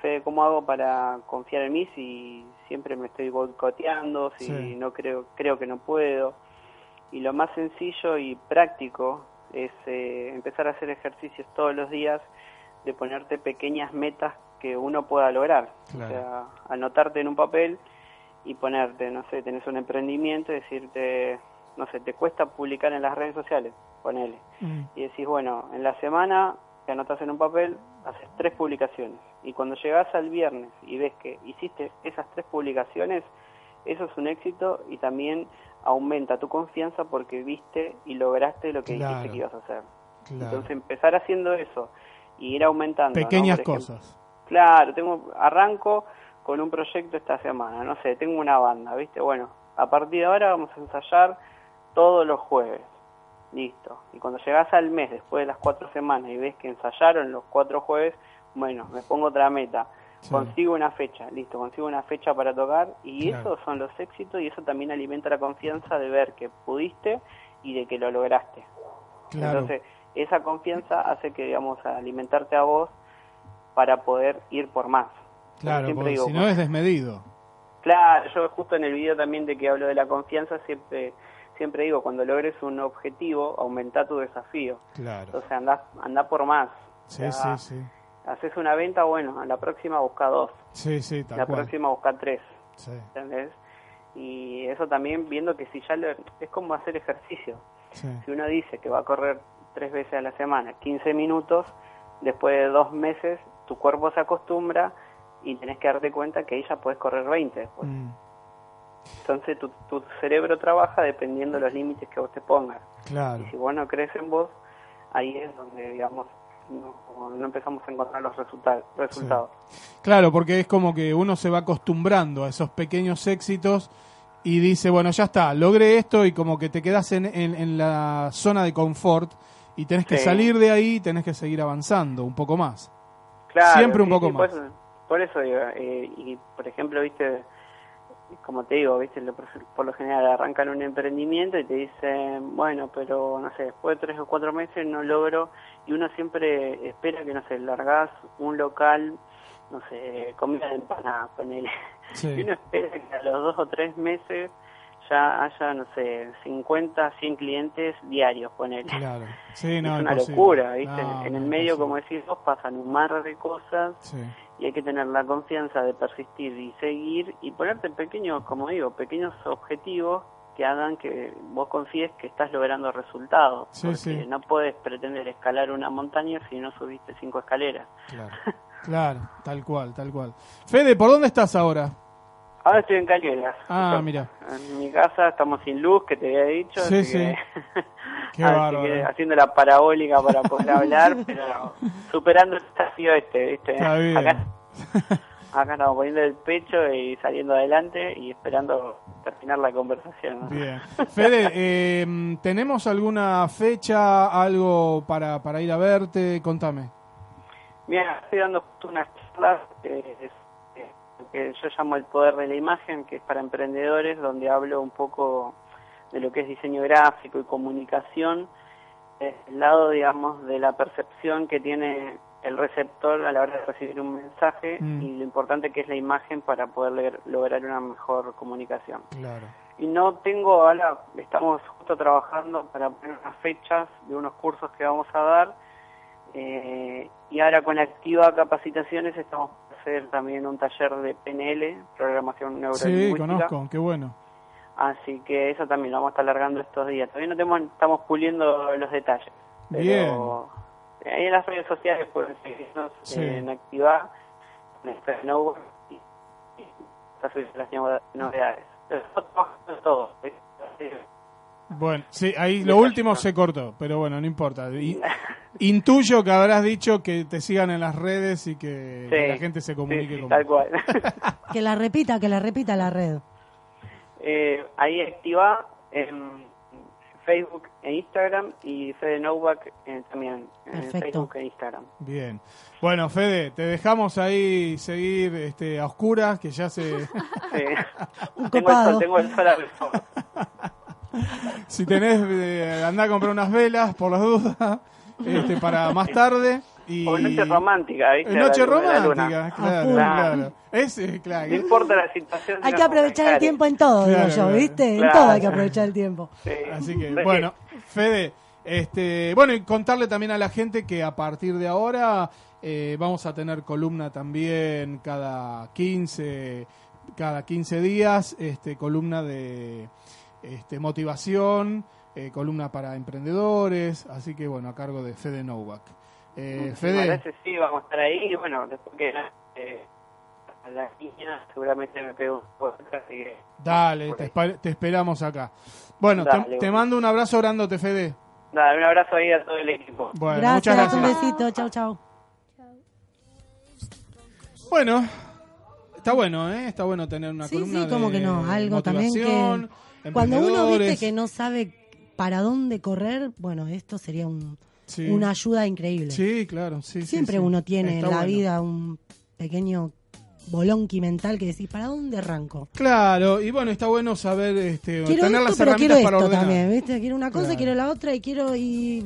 Fede, ¿cómo hago para confiar en mí si siempre me estoy boicoteando, si Sí. no creo, creo que no puedo? Y lo más sencillo y práctico es eh, empezar a hacer ejercicios todos los días de ponerte pequeñas metas que uno pueda lograr. Claro. O sea, anotarte en un papel y ponerte, no sé, tenés un emprendimiento y decirte, no sé, te cuesta publicar en las redes sociales, ponele. Y decís, bueno, en la semana te anotas en un papel, haces tres publicaciones. Y cuando llegás al viernes y ves que hiciste esas tres publicaciones, eso es un éxito y también aumenta tu confianza porque viste y lograste lo que Claro. dijiste que ibas a hacer. Claro. Entonces empezar haciendo eso y ir aumentando. Pequeñas cosas. Claro, tengo arranco con un proyecto esta semana, no sé, tengo una banda, ¿viste? Bueno, a partir de ahora vamos a ensayar todos los jueves. Listo. Y cuando llegas al mes, después de las cuatro semanas, y ves que ensayaron los cuatro jueves, bueno, me pongo otra meta. Sí. Consigo una fecha, listo, consigo una fecha para tocar y Claro. esos son los éxitos y eso también alimenta la confianza de ver que pudiste y de que lo lograste. Claro. Entonces, esa confianza hace que, digamos, alimentarte a vos para poder ir por más. Claro, siempre porque digo, si no es desmedido. Claro, yo justo en el video también de que hablo de la confianza siempre siempre digo, cuando logres un objetivo, aumenta tu desafío. Claro. Entonces anda, anda por más. Sí, O sea, sí, sí. Haces una venta, bueno, a la próxima busca dos, Sí, sí, tal la cual. próxima busca tres, Sí. ¿entendés? Y eso también viendo que si ya lo, es como hacer ejercicio. Sí. Si uno dice que va a correr tres veces a la semana, 15 minutos, después de dos meses tu cuerpo se acostumbra y tenés que darte cuenta que ahí ya puedes correr 20 después. Mm, Entonces tu, tu cerebro trabaja dependiendo de los límites que vos te pongas. claro. Y si vos no crees en vos, ahí es donde, digamos, no, no empezamos a encontrar los resulta- resultados. Claro, porque es como que uno se va acostumbrando a esos pequeños éxitos y dice, bueno, ya está, logré esto y como que te quedas en, en, en la zona de confort y tenés que Sí. salir de ahí y tenés que seguir avanzando un poco más. Claro, Siempre un sí, poco más. Por eso, por eso digo, eh, y por ejemplo, viste, como te digo, viste, lo- por lo general arrancan un emprendimiento y te dicen, bueno, pero no sé, después de tres o cuatro meses no logro, y uno siempre espera que, no sé, largás un local, no sé, comida de empanada, ponele. Sí. Y uno espera que a los dos o tres meses ya haya, no sé, 50, 100 clientes diarios, ponele. Claro. Sí, no, es una imposible. locura, ¿viste? No, en el medio, como decís vos, pasan un mar de cosas Sí. Y hay que tener la confianza de persistir y seguir y ponerte pequeños, como digo, pequeños objetivos que hagan que vos confíes que estás logrando resultados. Sí, porque sí. no puedes pretender escalar una montaña si no subiste cinco escaleras. Claro. Claro, tal cual, tal cual. Fede, ¿por dónde estás ahora? Ahora estoy en Cañuelas. Ah, mira. En mi casa estamos sin luz, que te había dicho. Sí, así sí. que- Qué así bárbaro. que haciendo la parabólica para poder hablar, pero superando el desafío este, ¿viste? Está bien. Acá, acá estamos poniendo el pecho y saliendo adelante y esperando terminar la conversación. ¿no? Bien. Fede, eh, ¿tenemos alguna fecha, algo para, para ir a verte? Contame. Mira, estoy dando justo unas charlas eh, que yo llamo el poder de la imagen, que es para emprendedores, donde hablo un poco de lo que es diseño gráfico y comunicación, eh, el lado, digamos, de la percepción que tiene el receptor a la hora de recibir un mensaje Mm. y lo importante que es la imagen para poder leer- lograr una mejor comunicación. Claro. Y no tengo, ahora estamos justo trabajando para poner unas fechas de unos cursos que vamos a dar. eh, y ahora con Activa Capacitaciones estamos hacer también un taller de PNL, Programación Sí, Neurolingüística. conozco, qué bueno. Así que eso también lo vamos a estar alargando estos días. Todavía no tenemos, estamos puliendo los detalles. Pero ahí en las redes sociales pueden seguirnos Sí. en Activa, en este y, y las novedades-. Pero todo. Bueno, sí, ahí lo último se cortó, pero bueno, no importa. Y- intuyo que habrás dicho que te sigan en las redes y que, Sí, la gente se comunique sí, sí, con tal cual. Que la repita, que la repita la red. Eh, ahí activa en Facebook e Instagram y Fede Novak eh, también en Perfecto. Facebook e Instagram. Bien. Bueno, Fede, te dejamos ahí seguir este, a oscuras, que ya se... Sí. Un tengo, el copado. sol, tengo el sol a. si tenés, eh, andá a comprar unas velas, por las dudas, este, para más tarde. Y... O noche romántica, ¿viste? Eh, Noche La luna, la romántica, luna. claro. Es, eh, claro. No importa la situación. Hay que aprovechar el tiempo en todo, Claro, digo yo, claro. ¿viste? En todo hay que aprovechar el tiempo. Sí. Así que, bueno, Fede, este, bueno, y contarle también a la gente que a partir de ahora eh, vamos a tener columna también cada 15, cada 15 días, este, columna de este, motivación, eh, columna para emprendedores, así que bueno, a cargo de Fede Novak. Eh, Fede, gracias, sí, vamos a estar ahí. Y bueno, después que eh, a la niña seguramente me pego un poco, así que. dale, te, esperamos acá. Bueno, te, Dale, te bueno. mando un abrazo grandote, Fede. Dale, un abrazo ahí a todo el equipo. Bueno, gracias, muchas un gracias. besito, chau, chau. Bueno, está bueno, ¿eh? Está bueno tener una Sí, columna sí, como de que no, algo también motivación, que... Cuando uno viste que no sabe para dónde correr, bueno, esto sería un, Sí. una ayuda increíble. Sí, claro, sí, Siempre sí. uno tiene Está en la bueno. vida un pequeño bolonqui mental que decís, ¿para dónde arranco? Claro, y bueno, está bueno saber este, Quiero tener esto, las pero quiero herramientas esto para ordenar. también, ¿viste? Quiero una cosa, Claro. quiero la otra y quiero y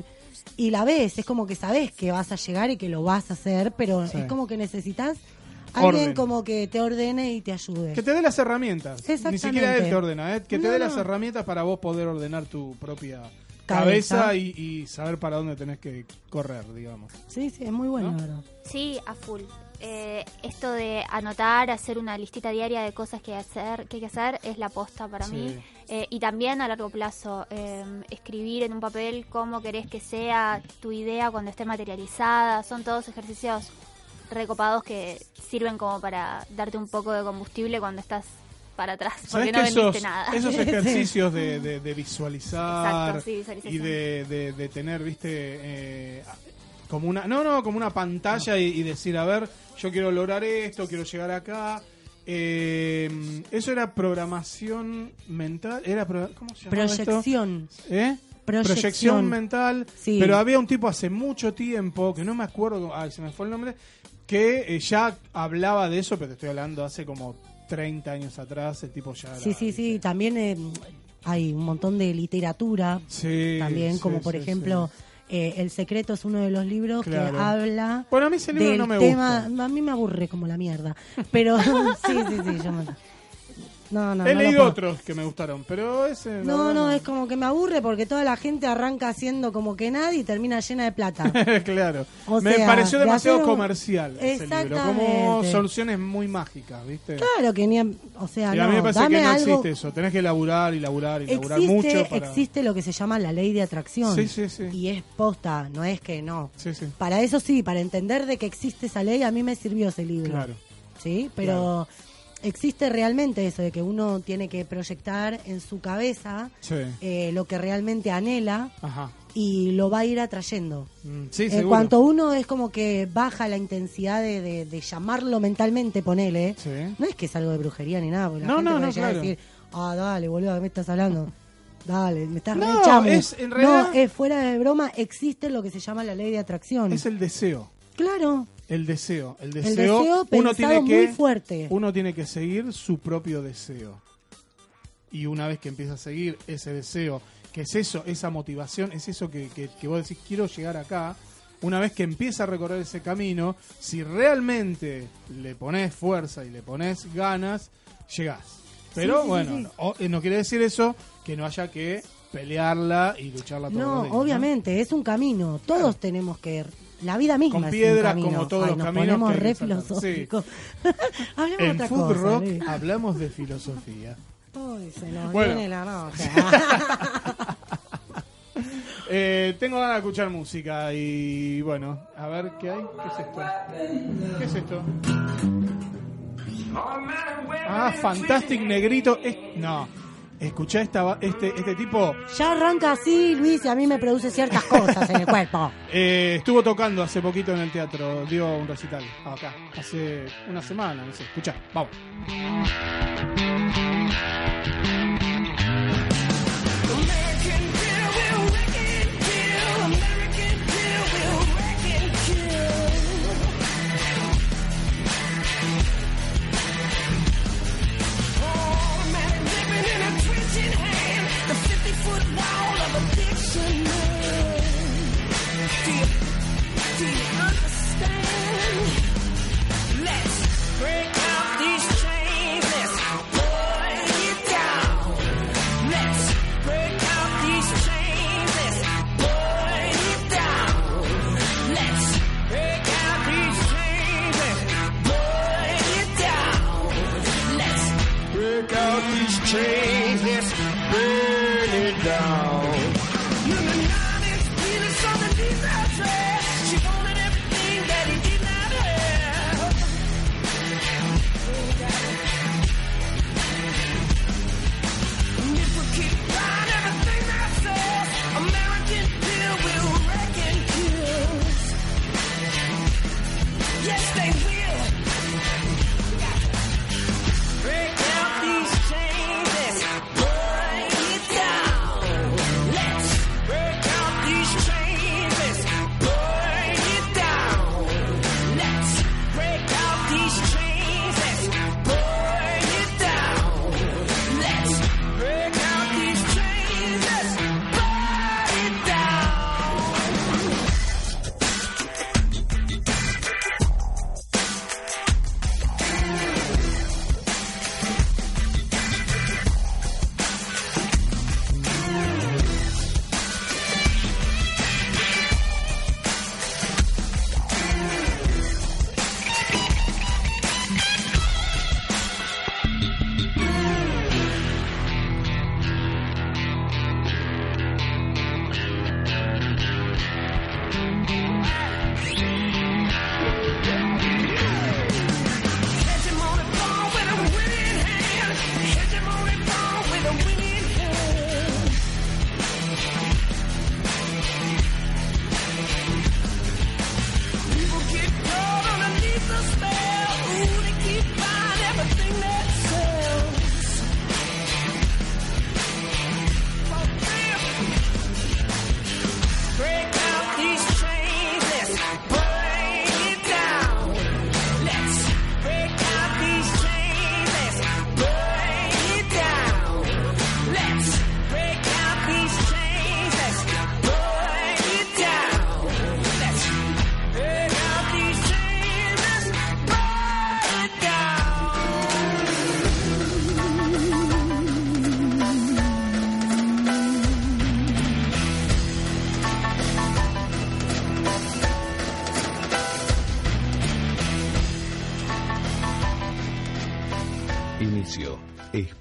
y la ves, es como que sabes que vas a llegar y que lo vas a hacer, pero Sí. es como que necesitas alguien Orden. como que te ordene y te ayude. Que te dé las herramientas. Ni siquiera él te ordena, ¿eh? que te No, dé las no. herramientas para vos poder ordenar tu propia Cabeza. cabeza, y, y saber para dónde tenés que correr, digamos. Sí, sí, es muy bueno, ¿No? la verdad. Sí, a full. Eh, esto de anotar, hacer una listita diaria de cosas que hacer, que hay que hacer, es la posta para Sí. mí. Eh, y también a largo plazo, eh, escribir en un papel cómo querés que sea tu idea cuando esté materializada. Son todos ejercicios recopados que sirven como para darte un poco de combustible cuando estás para atrás, ¿Sabés porque no vendiste esos, nada. esos ejercicios de, de- de visualizar Exacto, sí, visualización. y de, de- de tener, viste, eh, como una, no, no, como una pantalla y, y decir, a ver, yo quiero lograr esto, quiero llegar acá. Eh, eso era programación mental, era pro- ¿cómo se esto? Proyección. ¿Eh? Proyección. Proyección mental. Sí. Pero había un tipo hace mucho tiempo, que no me acuerdo, ah, se me fue el nombre, que eh, ya hablaba de eso, pero te estoy hablando hace como 30 años atrás, el tipo ya era- Sí, sí, sí, también eh, hay un montón de literatura Sí, también, sí, como por sí, ejemplo, eh, El secreto es uno de los libros Claro. que habla Bueno, a mí ese libro no me tema, gusta. a mí me aburre como la mierda, pero sí, sí, sí, yo me- No, no, He no leído otros que me gustaron, pero ese. No, verdad, no, es como que me aburre porque toda la gente arranca haciendo como que nadie y termina llena de plata. claro. O me sea, pareció de demasiado hacer un- comercial ese libro, como soluciones muy mágicas, ¿viste? Claro que ni, o sea, y a mí me parece que no algo. existe eso. Tenés que laburar y laburar y laburar Existe, mucho para. existe lo que se llama la ley de atracción. Sí, sí, sí. Y es posta, no es que no. Sí, sí. Para eso sí, para entender de que existe esa ley, a mí me sirvió ese libro. Claro. Sí, pero existe realmente eso de que uno tiene que proyectar en su cabeza Sí. eh, lo que realmente anhela Ajá. y lo va a ir atrayendo. Mm, Sí, en seguro. cuanto uno es como que baja la intensidad de, de- de llamarlo mentalmente, ponele, Sí. no es que es algo de brujería ni nada, porque la No, gente no, no, llegar a claro. decir, ah, dale, boludo, ¿qué me estás hablando? Dale, me estás No, re chamu". es- en realidad- No, es fuera de broma, existe lo que se llama la ley de atracción. Es el deseo. Claro, El deseo. El el deseo, uno tiene que muy fuerte. uno tiene que seguir su propio deseo. Y una vez que empieza a seguir ese deseo, que es eso, esa motivación, es eso que, que, que vos decís, quiero llegar acá, una vez que empieza a recorrer ese camino, si realmente le pones fuerza y le pones ganas, llegás. Pero Sí, sí, sí, bueno, sí. No, eh, no quiere decir eso que no haya que pelearla y lucharla todos No, los días. ¿no? obviamente, es un camino. Todos tenemos que... La vida misma Con es piedras, un como todos Ay, los nos caminos ponemos que re filosóficos. Hablemos de En otra Food cosa. Rock Luis. hablamos de filosofía. Uy, se nos Bueno. viene la noche. Eh, tengo ganas de escuchar música y bueno, a ver qué hay. ¿Qué es esto? ¿Qué es esto? Ah, Fantastic Negrito. Es- no, esta, ba- este, este tipo. Ya arranca así, Luis, y a mí me produce ciertas cosas en el cuerpo. eh, estuvo tocando hace poquito en el teatro, dio un recital acá, hace una semana, no sé. Escuchá, vamos. train.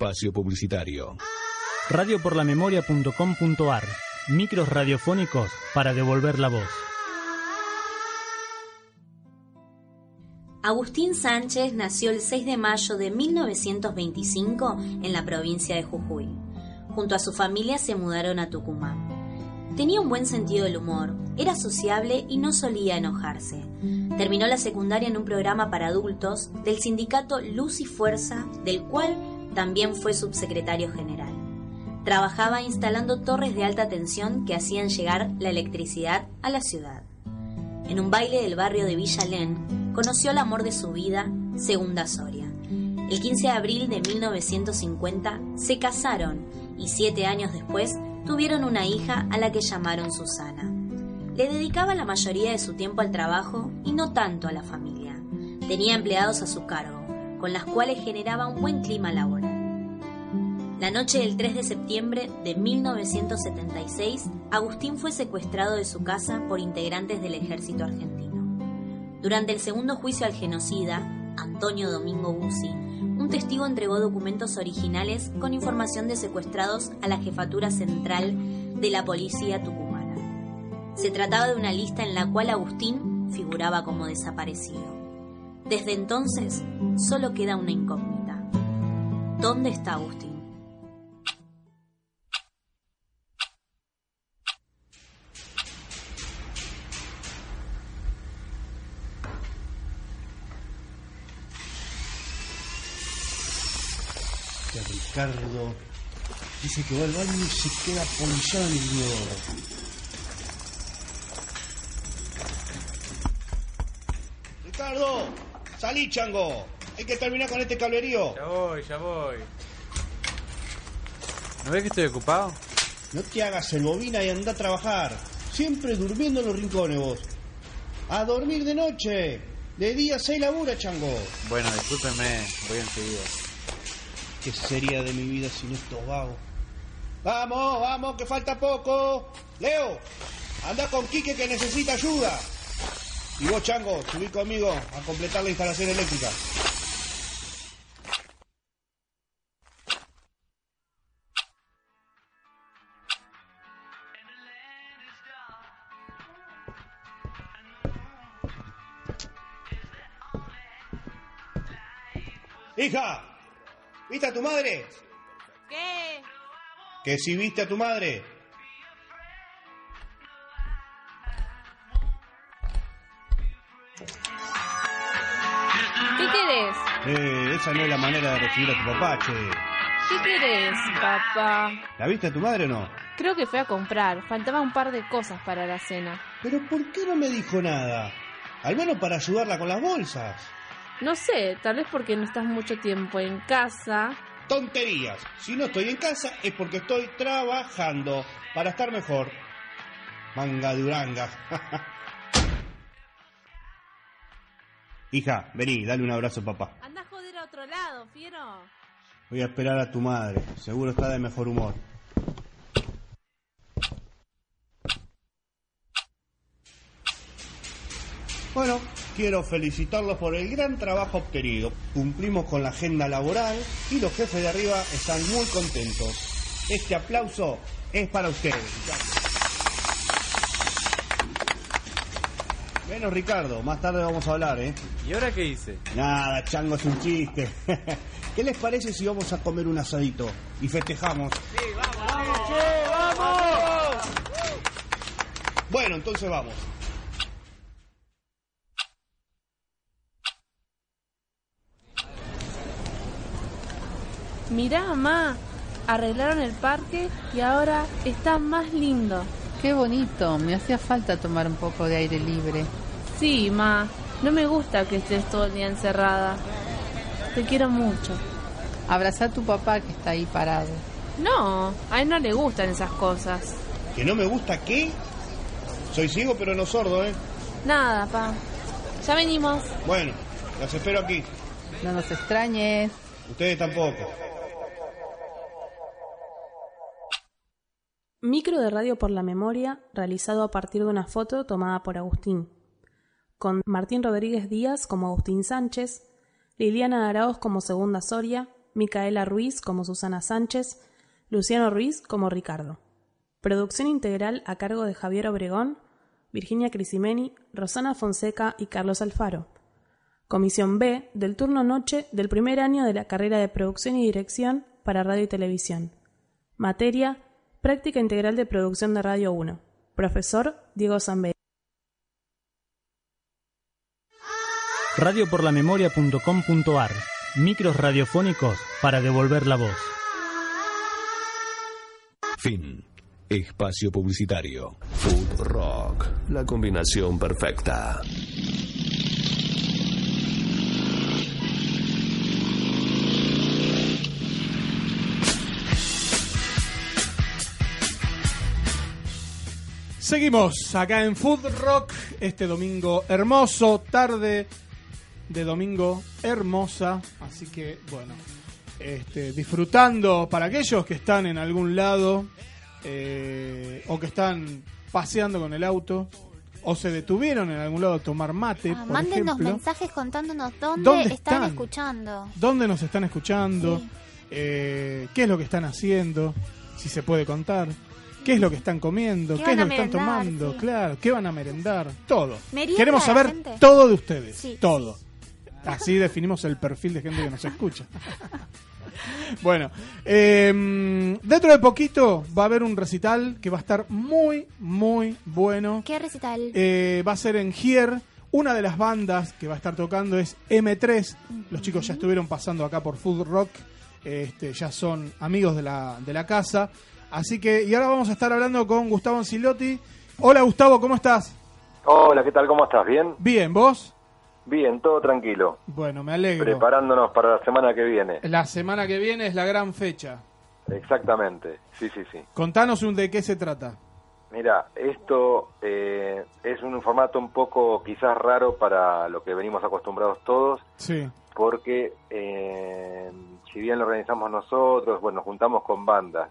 Espacio Publicitario. Radioporlamemoria.com.ar Micros radiofónicos para devolver la voz. Agustín Sánchez nació el 6 de mayo de 1925 en la provincia de Jujuy. Junto a su familia se mudaron a Tucumán. Tenía un buen sentido del humor, era sociable y no solía enojarse. Terminó la secundaria en un programa para adultos del sindicato Luz y Fuerza, del cual también fue subsecretario general. Trabajaba instalando torres de alta tensión que hacían llegar la electricidad a la ciudad. En un baile del barrio de Villa Len, conoció el amor de su vida, Segunda Soria. El 15 de abril de 1950 se casaron y siete años después tuvieron una hija a la que llamaron Susana. Le dedicaba la mayoría de su tiempo al trabajo y no tanto a la familia. Tenía empleados a su cargo, con las cuales generaba un buen clima laboral. La noche del 3 de septiembre de 1976, Agustín fue secuestrado de su casa por integrantes del ejército argentino. Durante el segundo juicio al genocida, Antonio Domingo Bussi, un testigo entregó documentos originales con información de secuestrados a la jefatura central de la policía tucumana. Se trataba de una lista en la cual Agustín figuraba como desaparecido. Desde entonces, solo queda una incógnita. ¿Dónde está Agustín? Ricardo dice que va al baño y se queda apoyado en el inodoro. Ricardo, salí chango. Hay que terminar con este cablerío. Ya voy, ya voy. ¿No ves que estoy ocupado? No te hagas el bobina y anda a trabajar. Siempre durmiendo en los rincones vos. A dormir de noche. De día seis labura, chango. Bueno, discúlpeme, voy enseguida. ¿Qué sería de mi vida sin estos vagos? Vamos, vamos, que falta poco. Leo, anda con Quique que necesita ayuda. Y vos, Chango, subí conmigo a completar la instalación eléctrica. Hija, ¿viste a tu madre? ¿Qué? Que si viste a tu madre. ¿Qué querés? Eh, esa no es la manera de recibir a tu papá, che. ¿Qué querés, papá? ¿La viste a tu madre o no? Creo que fue a comprar. Faltaba un par de cosas para la cena. Pero ¿por qué no me dijo nada? Al menos para ayudarla con las bolsas. No sé, tal vez porque no estás mucho tiempo en casa. Tonterías. Si no estoy en casa es porque estoy trabajando para estar mejor. Manga de uranga. Hija, vení, dale un abrazo, papá. Anda a joder a otro lado, fiero. Voy a esperar a tu madre. Seguro está de mejor humor. Bueno, quiero felicitarlos por el gran trabajo obtenido. Cumplimos con la agenda laboral y los jefes de arriba están muy contentos. Este aplauso es para ustedes. Menos Ricardo, más tarde vamos a hablar, ¿eh? ¿Y ahora qué hice? Nada, chango es un chiste. ¿Qué les parece si vamos a comer un asadito y festejamos? Sí, vamos, che, vamos. Bueno, entonces vamos. Mirá, mamá. Arreglaron el parque y ahora está más lindo. Qué bonito, me hacía falta tomar un poco de aire libre. Sí, ma. No me gusta que estés todo el día encerrada. Te quiero mucho. Abrazá a tu papá que está ahí parado. No, a él no le gustan esas cosas. ¿Que no me gusta qué? Soy ciego pero no sordo, ¿eh? Nada, pa. Ya venimos. Bueno, los espero aquí. No nos extrañes. Ustedes tampoco. Micro de radio por la memoria, realizado a partir de una foto tomada por Agustín, con Martín Rodríguez Díaz como Agustín Sánchez, Liliana Araoz como Segunda Soria, Micaela Ruiz como Susana Sánchez, Luciano Ruiz como Ricardo. Producción integral a cargo de Javier Obregón, Virginia Crisimeni, Rosana Fonseca y Carlos Alfaro. Comisión B del turno noche del primer año de la carrera de producción y dirección para radio y televisión. Materia Práctica Integral de Producción de Radio 1. Profesor Diego Zambelli. radioporlamemoria.com.ar Micros radiofónicos para devolver la voz. Fin. Espacio publicitario. Food Rock, la combinación perfecta. Seguimos acá en Food Rock este domingo hermoso, tarde de domingo hermosa, así que bueno, este, disfrutando para aquellos que están en algún lado eh, o que están paseando con el auto o se detuvieron en algún lado a tomar mate, Ah, por mándenos ejemplo. mensajes contándonos dónde, ¿Dónde están, están? escuchando. ¿Dónde nos están escuchando? Eh, ¿Qué es lo que están haciendo? Si se puede contar. ¿Qué es lo que están comiendo? ¿Qué ¿Qué, es lo que están tomando? Sí. Claro, ¿qué van a merendar? Todo. ¿Merienda Queremos saber gente? todo de ustedes. Sí, todo. Así definimos el perfil de gente que nos escucha. bueno, eh, dentro de poquito va a haber un recital que va a estar muy, muy bueno. ¿Qué recital? Eh, va a ser en Here. Una de las bandas que va a estar tocando es M3. Los chicos ya estuvieron pasando acá por Food Rock. Este, ya son amigos de la, de la casa. Así que, y ahora vamos a estar hablando con Gustavo Ancilotti. Hola Gustavo, ¿cómo estás? Hola, ¿qué tal? ¿Cómo estás? ¿Bien? Bien, ¿vos? Bien, todo tranquilo. Bueno, me alegro. Preparándonos para la semana que viene. La semana que viene es la gran fecha. Exactamente. Sí, sí, sí. Contanos un de qué se trata. Mira, esto eh, es un formato un poco quizás raro para lo que venimos acostumbrados todos, Sí. porque eh, si bien lo organizamos nosotros, bueno, nos juntamos con bandas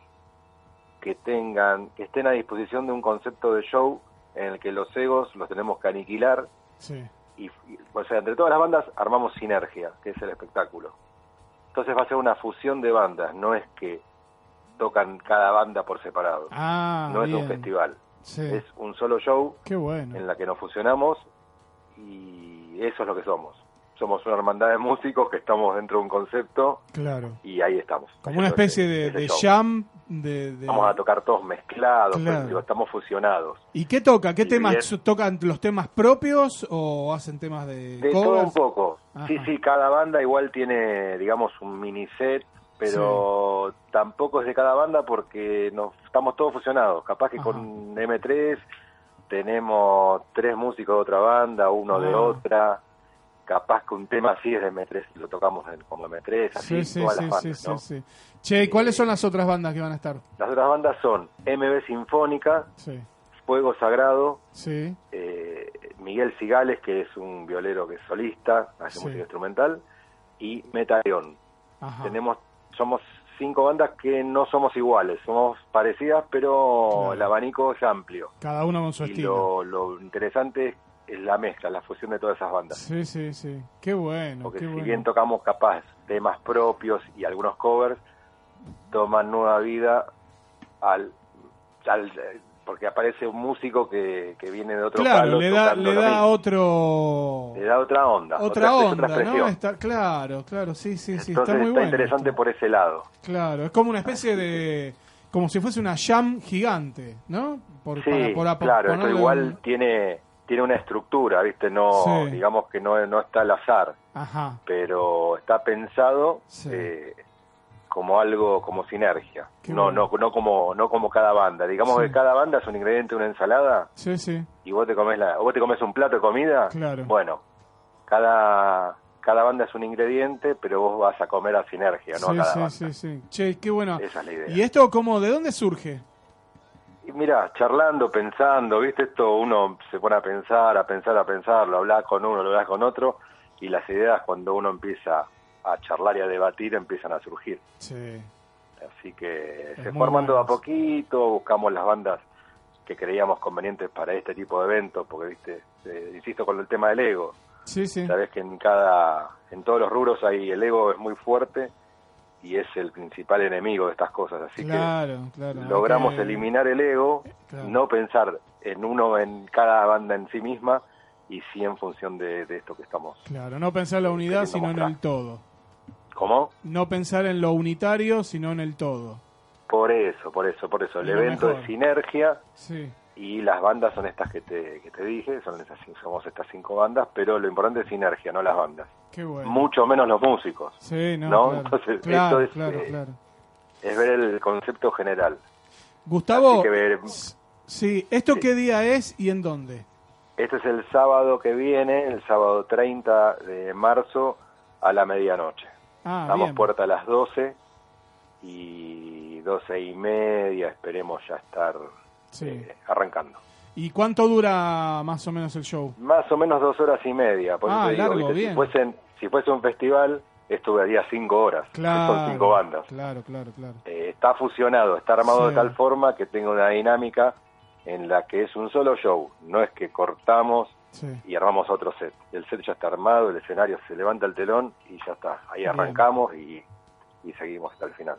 que tengan, que estén a disposición de un concepto de show en el que los egos los tenemos que aniquilar Sí. y, y, o sea, entre todas las bandas armamos sinergia, que es el espectáculo. Entonces va a ser una fusión de bandas, no es que tocan cada banda por separado. Ah, no es un festival, Sí. es un solo show Qué bueno. en la que nos fusionamos y eso es lo que somos. Somos una hermandad de músicos que estamos dentro de un concepto Claro. y ahí estamos. Como una especie de, de jam. De, de- Vamos a tocar todos mezclados, Claro. pero, estamos fusionados. ¿Y qué toca? ¿Qué Y temas? bien. ¿Tocan los temas propios o hacen temas de, De todo covers? un poco. Sí, Ajá. sí, cada banda igual tiene, digamos, un mini set, pero tampoco es de cada banda porque nos estamos todos fusionados. Capaz que con M3 tenemos tres músicos de otra banda, uno de Ah. otra. Capaz que un tema así es de M3, lo tocamos en- como M3, así Sí, sí, todas sí, las sí, bandas, sí, ¿no? sí. Che, ¿y cuáles son las otras bandas que van a estar? Las otras bandas son MB Sinfónica, Sí, Fuego Sagrado, sí, eh, Miguel Cigales, que es un violero que es solista, hace Sí. música instrumental, y Metaleón. Tenemos, somos cinco bandas que no somos iguales, somos parecidas, pero Claro. el abanico es amplio. Cada uno con su Y estilo. lo, lo interesante es, es la mezcla, la fusión de todas esas bandas. Sí, sí, sí. Qué bueno, Porque qué si bueno. bien tocamos capaz temas propios y algunos covers, toman nueva vida al, al- porque aparece un músico que, que viene de otro Claro, palo le da, le da otro... le da otra onda, Otra onda, otra ¿no? Está, claro, claro, sí, sí, sí. Entonces está muy bueno. interesante por ese lado. Claro, es como una especie de... Como si fuese una jam gigante, ¿no? Por, Sí, para- por claro, esto igual un- tiene tiene una estructura, ¿viste? No, Sí. digamos que no, no está al azar, Ajá, pero está pensado Sí. eh, como algo, como sinergia. Qué No, bueno. no, no como, no como cada banda. Digamos Sí. que cada banda es un ingrediente de una ensalada sí, sí. y vos te comes la, vos te comes un plato de comida. Claro. Bueno, cada cada banda es un ingrediente, pero vos vas a comer a sinergia, no sí, a cada sí, banda. sí, sí. Che, qué bueno. Esa es la idea. ¿Y esto cómo, de dónde surge? Y mira, charlando, pensando, ¿viste? Esto uno se pone a pensar, a pensar, a pensar, lo hablas con uno, lo hablas con otro, y las ideas cuando uno empieza a charlar y a debatir empiezan a surgir. Sí. Así que Es se muy forman todo a poquito, buscamos las bandas que creíamos convenientes para este tipo de eventos, porque, ¿viste? Eh, insisto con el tema del ego. Sí, sí. Sabes que en cada, en todos los rubros hay el ego es muy fuerte y es el principal enemigo de estas cosas. Así Claro, que logramos eliminar el ego, Claro. no pensar en uno en cada banda en sí misma y sí en función de, de esto que estamos. Claro, no pensar en la unidad, sino en el todo. ¿Cómo? No pensar en lo unitario, sino en el todo. Por eso, por eso, por eso. El evento mejor. es sinergia Sí. Y las bandas son estas que te, que te dije, son esas, somos estas cinco bandas, pero lo importante es sinergia, no las bandas. Qué bueno. Mucho menos los músicos. Sí, no, ¿no? claro. Entonces, claro, esto es, claro, eh, claro. es ver el concepto general. Gustavo, Así que ver- sí, ¿esto qué día es y en dónde? Este es el sábado que viene, el sábado 30 de marzo a la medianoche. Ah, Damos puerta a las 12 y 12 y media esperemos ya estar Sí. eh, arrancando. ¿Y cuánto dura más o menos el show? Más o menos dos horas y media. Por Ah, eso largo, bien. Si, fuesen, si fuese un festival, esto duraría cinco horas. Claro. Son cinco bandas. Claro, claro, claro. Eh, está fusionado, está armado Sí. de tal forma que tenga una dinámica en la que es un solo show. No es que cortamos Sí. y armamos otro set. El set ya está armado, el escenario se levanta el telón y ya está. Ahí arrancamos y, y seguimos hasta el final.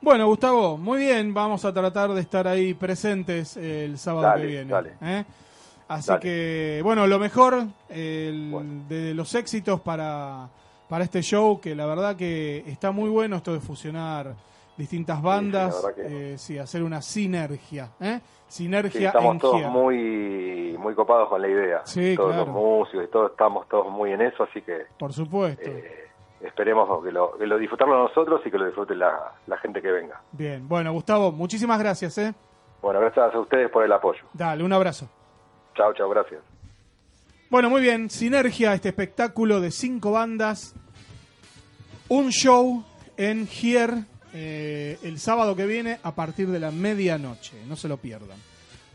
Bueno, Gustavo, muy bien. Vamos a tratar de estar ahí presentes el sábado Dale, que viene. dale. ¿eh? Así Dale. que, bueno, lo mejor el- de los éxitos para, para este show, que la verdad que está muy bueno esto de fusionar distintas bandas, que- eh, sí, hacer una sinergia. ¿eh? Sí, Sinergia estamos en todos muy muy copados con la idea. Sí, todos claro. los músicos y todos estamos todos muy en eso, así que Por supuesto. eh, esperemos que lo, que lo disfrutarlo nosotros y que lo disfrute la, la gente que venga. Bien, bueno, Gustavo, muchísimas gracias. ¿eh? Bueno, gracias a ustedes por el apoyo. Dale, un abrazo. Chao, chao, gracias. Bueno, muy bien. Sinergia, este espectáculo de cinco bandas. Un show en Gier eh, el sábado que viene a partir de la medianoche. No se lo pierdan.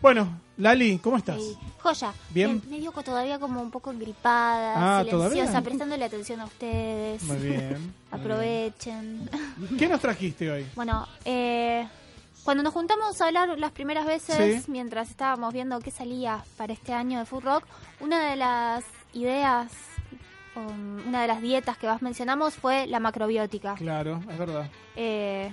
Bueno, Lali, ¿cómo estás? Joya. Bien. Me, medio co- todavía como un poco gripada, Ah, silenciosa, ¿todavía? prestándole atención a ustedes. Muy bien. Aprovechen. ¿Qué nos trajiste hoy? Bueno, eh, cuando nos juntamos a hablar las primeras veces, Sí. mientras estábamos viendo qué salía para este año de Food Rock, una de las ideas, um, una de las dietas que más mencionamos fue la macrobiótica. Claro, es verdad. Eh,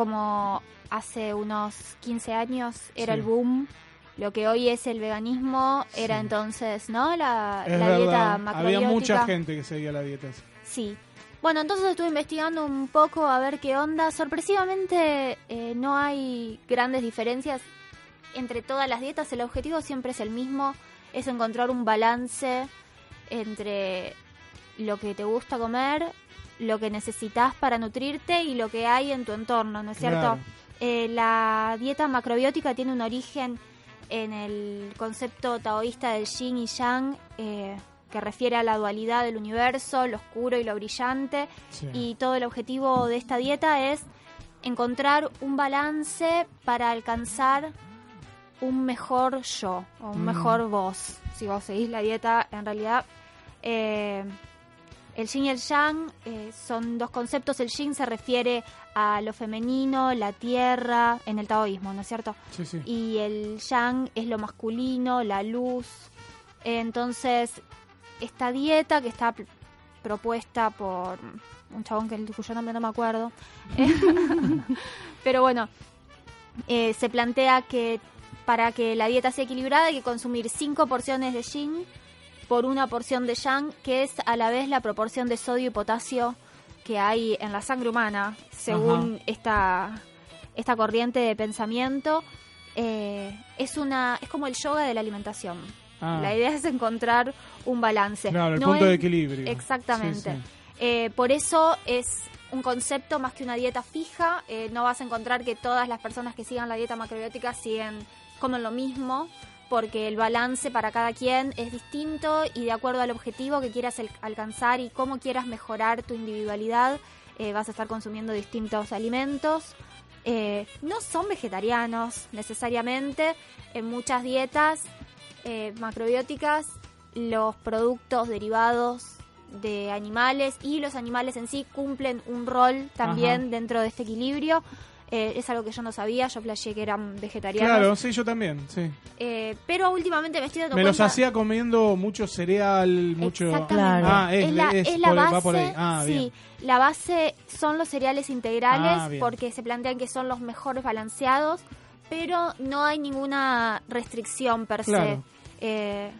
como hace unos 15 años era Sí. el boom, lo que hoy es el veganismo era Sí. entonces, ¿no? La, dieta verdad. Había macrobiótica. mucha gente que seguía la dieta. Sí. Bueno, entonces estuve investigando un poco a ver qué onda. Sorpresivamente eh, no hay grandes diferencias entre todas las dietas. El objetivo siempre es el mismo, es encontrar un balance entre lo que te gusta comer, lo que necesitas para nutrirte y lo que hay en tu entorno, ¿no es cierto? Eh, la dieta macrobiótica tiene un origen en el concepto taoísta del yin y yang, eh, que refiere a la dualidad del universo, lo oscuro y lo brillante. Sí. Y todo el objetivo de esta dieta es encontrar un balance para alcanzar un mejor yo, o un Mm. mejor vos, si vos seguís la dieta, en realidad. eh, el yin y el yang eh, son dos conceptos. El yin se refiere a lo femenino, la tierra, en el taoísmo, ¿no es cierto? Sí, sí. Y el yang es lo masculino, la luz. Entonces, esta dieta que está pr- propuesta por un chabón que cuyo nombre no me acuerdo. Pero bueno, eh, se plantea que para que la dieta sea equilibrada hay que consumir 5 porciones de yin por una porción de yang, que es a la vez la proporción de sodio y potasio que hay en la sangre humana, según Ajá. esta, esta corriente de pensamiento. Eh, es una es como el yoga de la alimentación. Ah. La idea es encontrar un balance. Claro, el No punto de equilibrio. Exactamente. Sí, sí. Eh, por eso es un concepto más que una dieta fija. Eh, no vas a encontrar que todas las personas que sigan la dieta macrobiótica siguen comen lo mismo, porque el balance para cada quien es distinto y de acuerdo al objetivo que quieras alcanzar y cómo quieras mejorar tu individualidad, eh, vas a estar consumiendo distintos alimentos. Eh, no son vegetarianos necesariamente. En muchas dietas eh, macrobióticas, los productos derivados de animales y los animales en sí cumplen un rol también Ajá. dentro de este equilibrio. Eh, es algo que yo no sabía, yo flasheé que eran vegetarianos. Claro, sí, yo también, sí. Eh, pero últimamente me estoy dando Me los hacía comiendo mucho cereal, mucho... Exactamente. Ah, es, es la, es es la por- base, va por ahí. Ah, sí, bien. la base son los cereales integrales Ah, porque se plantean que son los mejores balanceados, pero no hay ninguna restricción per se. Claro. Eh,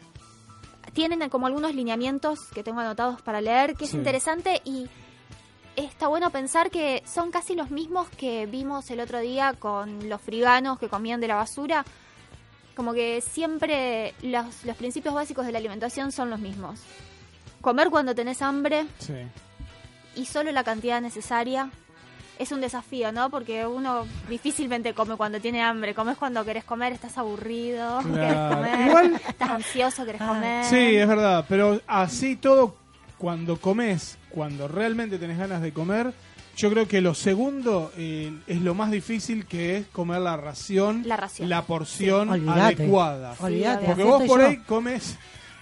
tienen como algunos lineamientos que tengo anotados para leer, que es interesante y está bueno pensar que son casi los mismos que vimos el otro día con los friganos que comían de la basura. Como que siempre los, los principios básicos de la alimentación son los mismos. Comer cuando tenés hambre Sí. y solo la cantidad necesaria. Es un desafío, ¿no? Porque uno difícilmente come cuando tiene hambre. Comes cuando querés comer, estás aburrido, querés comer, Igual- estás ansioso, querés comer. Sí, es verdad, pero así todo, cuando comes, cuando realmente tenés ganas de comer, yo creo que lo segundo eh, es lo más difícil que es comer la ración, La ración. porción Sí. Olvídate. adecuada. Olvídate, Porque vos por yo. ahí comes,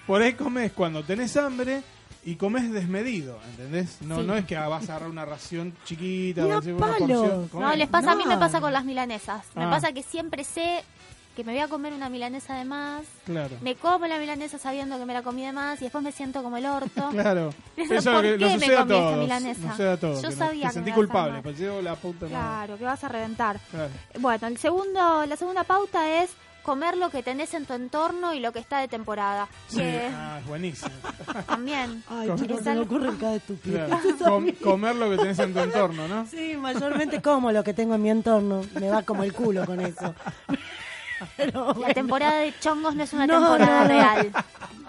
por ahí comes cuando tenés hambre y comes desmedido, ¿entendés? No, Sí. no es que vas a agarrar una ración chiquita, Una vas a hacer una porción. No, les pasa, a mí me No. pasa con las milanesas. Me Ah. pasa que siempre sé que me voy a comer una milanesa de más. Claro. Me como la milanesa sabiendo que me la comí de más y después me siento como el orto. Claro. Pero Eso ¿por es lo que qué nos me sucede a todos. Nos sucede a todos. Yo que sabía que sentí me iba a hacer culpable, pues yo la madre. Claro, que vas a reventar. Claro. Bueno, el segundo, la segunda pauta es comer lo que tenés en tu entorno y lo que está de temporada. Sí, Que ah, es buenísimo. también. Ay, chicos, se me ocurren cada estupidez. Claro. Com- comer lo que tenés en tu entorno, ¿no? Sí, mayormente como lo que tengo en mi entorno. Me va como el culo con eso. Pero La temporada de chongos no es una No, temporada no, real.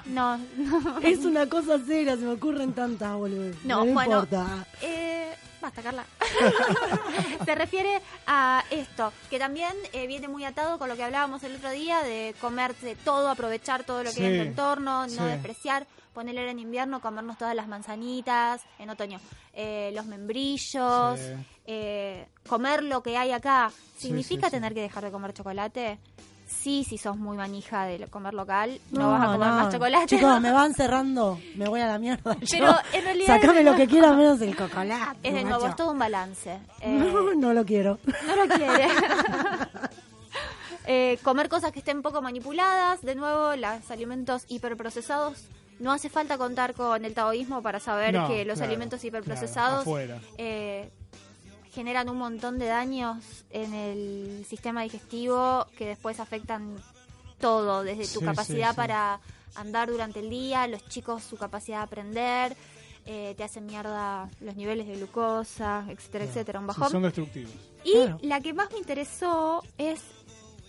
No, no. Es una cosa seria, se me ocurren tantas, boludo. No, bueno. importa. Eh, basta, Carla. Se refiere a esto, que también eh, viene muy atado con lo que hablábamos el otro día de comerse todo, aprovechar todo lo que hay en tu Sí, entorno, no sí. despreciar, ponerle en invierno, comernos todas las manzanitas, en otoño, eh, los membrillos, Sí. eh, comer lo que hay acá. ¿Significa sí, sí. tener que dejar de comer chocolate? Sí, si sos muy manija de comer local, no, No, vas a comer no. más chocolate. Chicos, me van cerrando. Me voy a la mierda. Pero yo. en realidad Sacame lo que quiera menos el chocolate. Es de nuevo, es todo un balance. Eh, No, no lo quiero. no lo quiere. Eh, comer cosas que estén poco manipuladas. De nuevo, los alimentos hiperprocesados. No hace falta contar con el taoísmo para saber No, que los claro, alimentos hiperprocesados eh, generan un montón de daños en el sistema digestivo que después afectan todo, desde tu Sí, capacidad sí, sí. para andar durante el día, los chicos su capacidad de aprender, eh, te hacen mierda los niveles de glucosa, etcétera, etcétera, un bajón. son destructivos. Y la que más me interesó es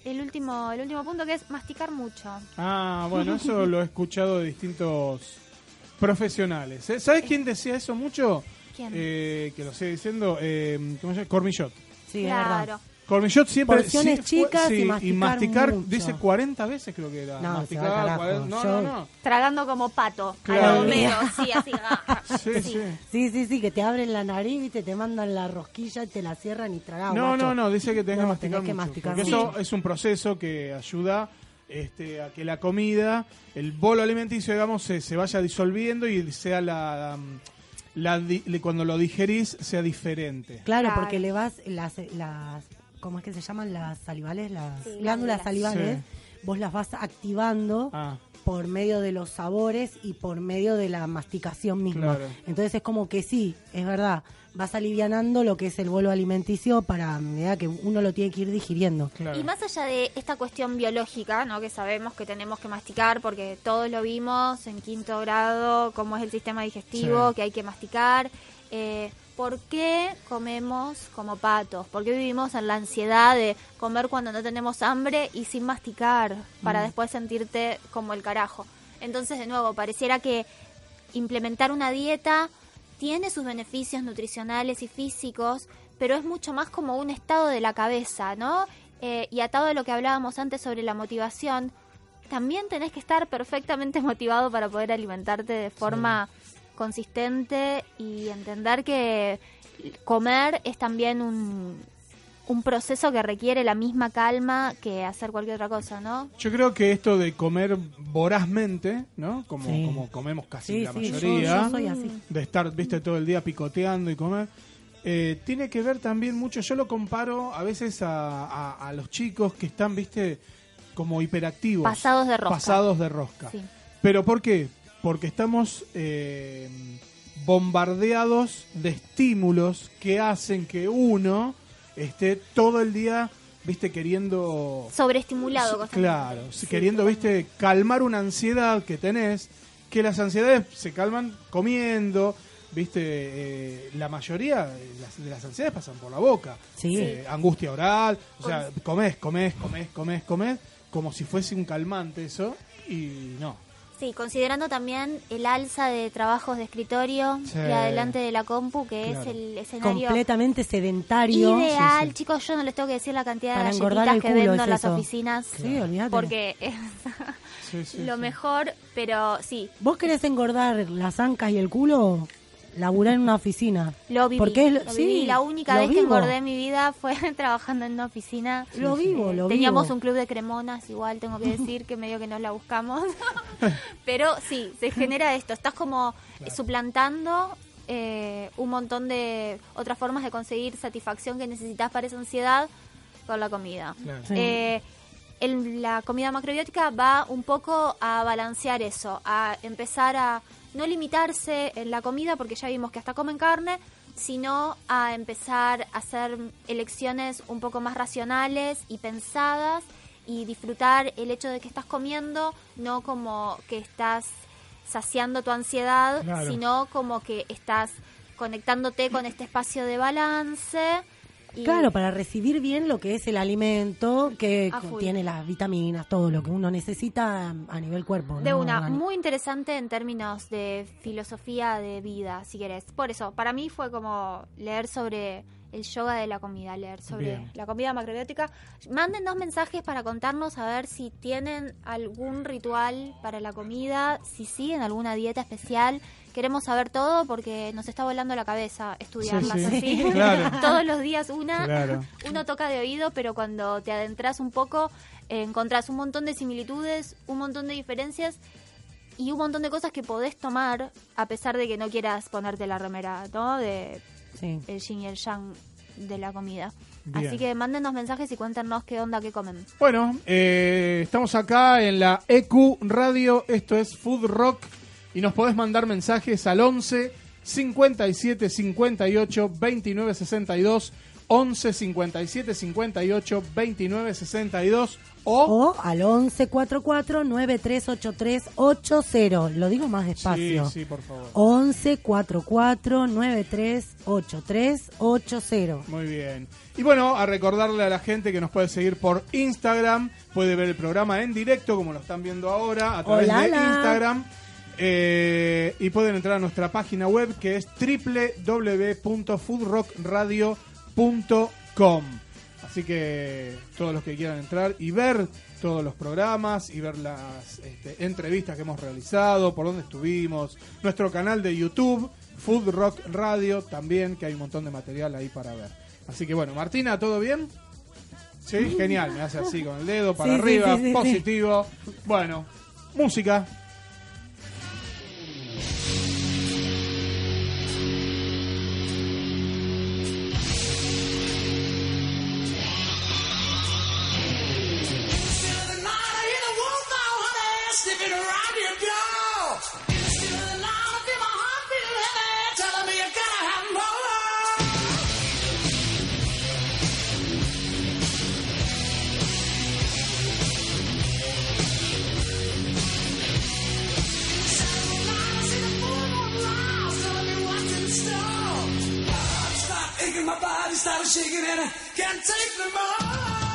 el último, el último punto que es masticar mucho. Ah, bueno, eso lo he escuchado de distintos profesionales. ¿eh? ¿Sabes quién decía eso mucho? ¿Quién? Eh, que lo sigue diciendo, eh, ¿cómo se llama? Cormillot. Sí, es verdad. claro. Cormillot siempre... Porciones sí, chicas y masticar masticar, mucho. dice 40 veces creo que era. No, se va al Masticaba carajo. 40 no, no, no. Tragando como pato. Claro. A lo Homero, sí, así. ah. Sí, sí. Sí, sí, sí, que te abren la nariz, viste, te mandan la rosquilla y te la cierran y tragás. No, macho. no, no, dice que tenés No, que masticar tenés que mucho, masticar porque mucho. eso es un proceso que ayuda este, a que la comida, el bolo alimenticio, digamos, se, se vaya disolviendo y sea la, la cuando lo digerís sea diferente. Claro, Claro. porque le vas las, las, ¿cómo es que se llaman las salivales? Las Sí, glándulas salivales. Sí. Vos las vas activando Ah, por medio de los sabores y por medio de la masticación misma. Claro. Entonces es como que sí, es verdad, vas alivianando lo que es el bolo alimenticio para medida que uno lo tiene que ir digiriendo. claro. Y más allá de esta cuestión biológica, ¿no? que sabemos que tenemos que masticar porque todos lo vimos en quinto grado, cómo es el sistema digestivo, Sí. que hay que masticar. Eh, ¿Por qué comemos como patos? ¿Por qué vivimos en la ansiedad de comer cuando no tenemos hambre y sin masticar para Mm. después sentirte como el carajo? Entonces, de nuevo, pareciera que implementar una dieta tiene sus beneficios nutricionales y físicos, pero es mucho más como un estado de la cabeza, ¿no? Eh, y atado a lo que hablábamos antes sobre la motivación, también tenés que estar perfectamente motivado para poder alimentarte de forma consistente y entender que comer es también un, un proceso que requiere la misma calma que hacer cualquier otra cosa, ¿no? Yo creo que esto de comer vorazmente, ¿no? Como, Sí. como comemos casi Sí, la sí, yo- mayoría, yo soy así. de estar, viste, todo el día picoteando y comer, eh, tiene que ver también mucho, yo lo comparo a veces a, a- a los chicos que están, viste, como hiperactivos. Pasados de rosca. Pasados de rosca. Sí. ¿Pero por qué? Porque estamos eh, bombardeados de estímulos que hacen que uno esté todo el día, viste, queriendo... Sobreestimulado. constantemente. Claro, sí, queriendo, viste, calmar una ansiedad que tenés, que las ansiedades se calman comiendo, viste, eh, la mayoría de las, de las ansiedades pasan por la boca. Sí. Eh, angustia oral, o sea, comés, comés, comés, comés, comés, como si fuese un calmante eso, y no. Sí, considerando también el alza de trabajos de escritorio Sí. y adelante de la compu, que Claro. es el escenario Completamente sedentario. ideal. Sí, sí. Chicos, yo no les tengo que decir la cantidad Para de galletitas que vendo es en las oficinas. Sí, olvídate. Porque es Sí, sí, lo sí. mejor, pero sí, ¿Vos querés engordar las ancas y el culo? Laburar en una oficina. lo viví. Porque es, lo sí, viví. La única vez que engordé en mi vida fue trabajando en una oficina. Lo vivo, lo Teníamos vivo. un club de cremonas, igual tengo que decir que medio que nos la buscamos. Pero sí, se genera esto. Estás como suplantando eh, un montón de otras formas de conseguir satisfacción que necesitas para esa ansiedad con la comida. Claro. Sí. Eh, el- la comida macrobiótica va un poco a balancear eso, a empezar a no limitarse en la comida, porque ya vimos que hasta comen carne, sino a empezar a hacer elecciones un poco más racionales y pensadas y disfrutar el hecho de que estás comiendo, no como que estás saciando tu ansiedad, Claro. sino como que estás conectándote con este espacio de balance. Y- Claro, para recibir bien lo que es el alimento que A full. tiene las vitaminas, todo lo que uno necesita a nivel cuerpo. De ¿no? una, muy interesante en términos de filosofía de vida, si querés. Por eso, para mí fue como leer sobre el yoga de la comida, leer sobre Bien. la comida macrobiótica. Mándennos mensajes para contarnos a ver si tienen algún ritual para la comida, si siguen alguna dieta especial. Queremos saber todo porque nos está volando la cabeza estudiarlas Sí, sí. así. Claro. Todos los días una, Claro. uno toca de oído, pero cuando te adentras un poco, eh, encontrás un montón de similitudes, un montón de diferencias y un montón de cosas que podés tomar a pesar de que no quieras ponerte la remera, ¿no? De Sí. el yin y el yang de la comida. Bien. Así que mándenos mensajes y cuéntenos qué onda, qué comen. Bueno, eh, estamos acá en la EQ Radio, esto es Food Rock y nos podés mandar mensajes al 11 57 58 29 62 11 57 58 29 62 o, O al 1144 938380. Lo digo más despacio. Sí, sí, por favor. 1144 938380. Muy bien. Y bueno, a recordarle a la gente que nos puede seguir por Instagram, puede ver el programa en directo, como lo están viendo ahora, a través de. Instagram. Eh, y pueden entrar a nuestra página web que es www.foodrockradio.com. Así que todos los que quieran entrar y ver todos los programas y ver las este, entrevistas que hemos realizado, por dónde estuvimos, nuestro canal de YouTube, Food Rock Radio también, que hay un montón de material ahí para ver. Así que bueno, Martina, ¿todo bien? Sí, genial, me hace así con el dedo para Sí, arriba, sí, sí, sí. positivo. Bueno, música. My body started shaking and I can't take no more.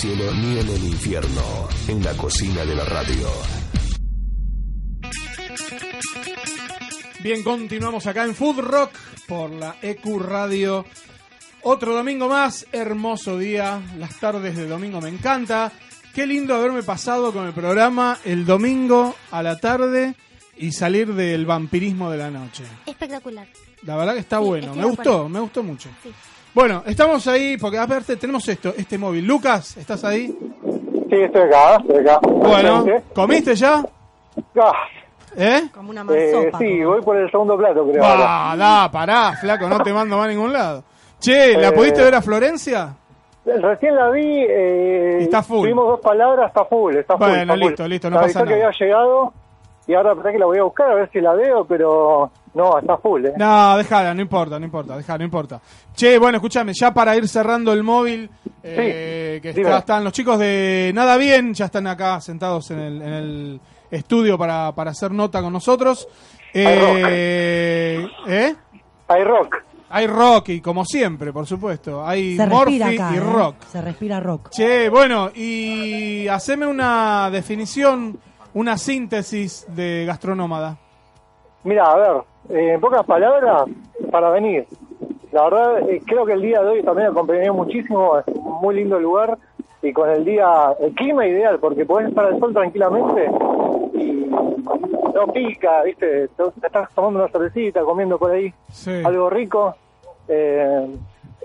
Cielo ni en el infierno. En la cocina de la radio. Bien, continuamos acá en Food Rock por la EQ Radio. Otro domingo más, hermoso día. Las tardes de domingo me encanta. Qué lindo haberme pasado con el programa el domingo a la tarde y salir del vampirismo de la noche. Espectacular. La verdad que está Sí, bueno. Me gustó, me gustó mucho. Sí. Bueno, estamos ahí porque a ver, te- tenemos esto, este móvil. Lucas, ¿estás ahí? Sí, estoy acá, estoy acá. Bueno. ¿comiste ya? Ah, ¿Eh? Como una eh, sí, voy por el segundo plato, creo. ahora. Ah, da, pará, flaco, no te mando más a ningún lado. Che, ¿la Eh, pudiste ver a Florencia? Recién la vi. Eh, Está full. Tuvimos dos palabras, está full. Está full Bueno, está full. listo, listo, no Me pasa avisó que nada. había llegado y ahora verdad que la voy a buscar a ver si la veo, pero no, está full. ¿eh? No, déjala, no importa, no importa, déjala, no importa. Che, bueno, escúchame, ya para ir cerrando el móvil, eh, que está- están los chicos de Nada Bien, ya están acá sentados en el, en el estudio para, para hacer nota con nosotros. Eh, ¿Eh? Hay rock. Hay rock, y como siempre, por supuesto. Hay Se Morphy respira acá. y ¿eh? rock. Se respira rock. Che, bueno, y haceme una definición, una síntesis de gastronómada. Mira, a ver, eh, en pocas palabras, para venir. La verdad, eh, creo que el día de hoy también acompañó muchísimo, es un muy lindo lugar y con el día, el clima ideal, porque podés estar al sol tranquilamente y no pica, ¿viste? Te estás tomando una cervecita, comiendo por ahí Sí. algo rico, eh,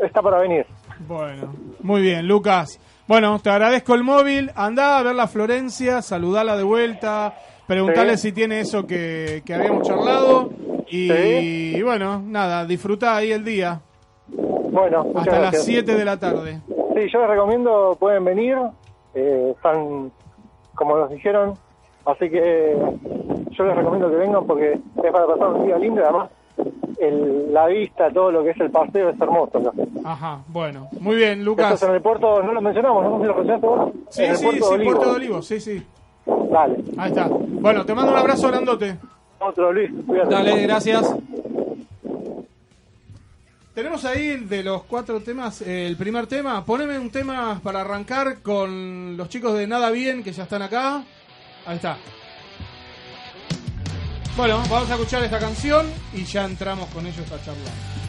está para venir. Bueno, muy bien, Lucas. Bueno, te agradezco el móvil. Andá a ver la Florencia, saludala de vuelta, preguntale Sí. si tiene eso que, que habíamos charlado. Y, Sí. y bueno, nada, disfrutá ahí el día. Bueno, Hasta las gracias. 7 de la tarde. Sí, yo les recomiendo, pueden venir, eh, están como nos dijeron, así que yo les recomiendo que vengan porque es para pasar un día lindo además el- la vista, todo lo que es el paseo es hermoso. acá. Ajá, bueno, muy bien, Esto Lucas. es en el puerto, no lo mencionamos, no sé si lo mencionaste vos. Sí, en el sí, puerto sí, de Olivos. Puerto de Olivos, sí, sí. Dale, Ahí está. Bueno, te mando un abrazo grandote. otro Luis, cuídate. Dale, gracias. Tenemos ahí de los cuatro temas, eh, el primer tema. Poneme un tema para arrancar con los chicos de Nada Bien que ya están acá. Ahí está. Bueno, vamos a escuchar esta canción y ya entramos con ellos a charlar.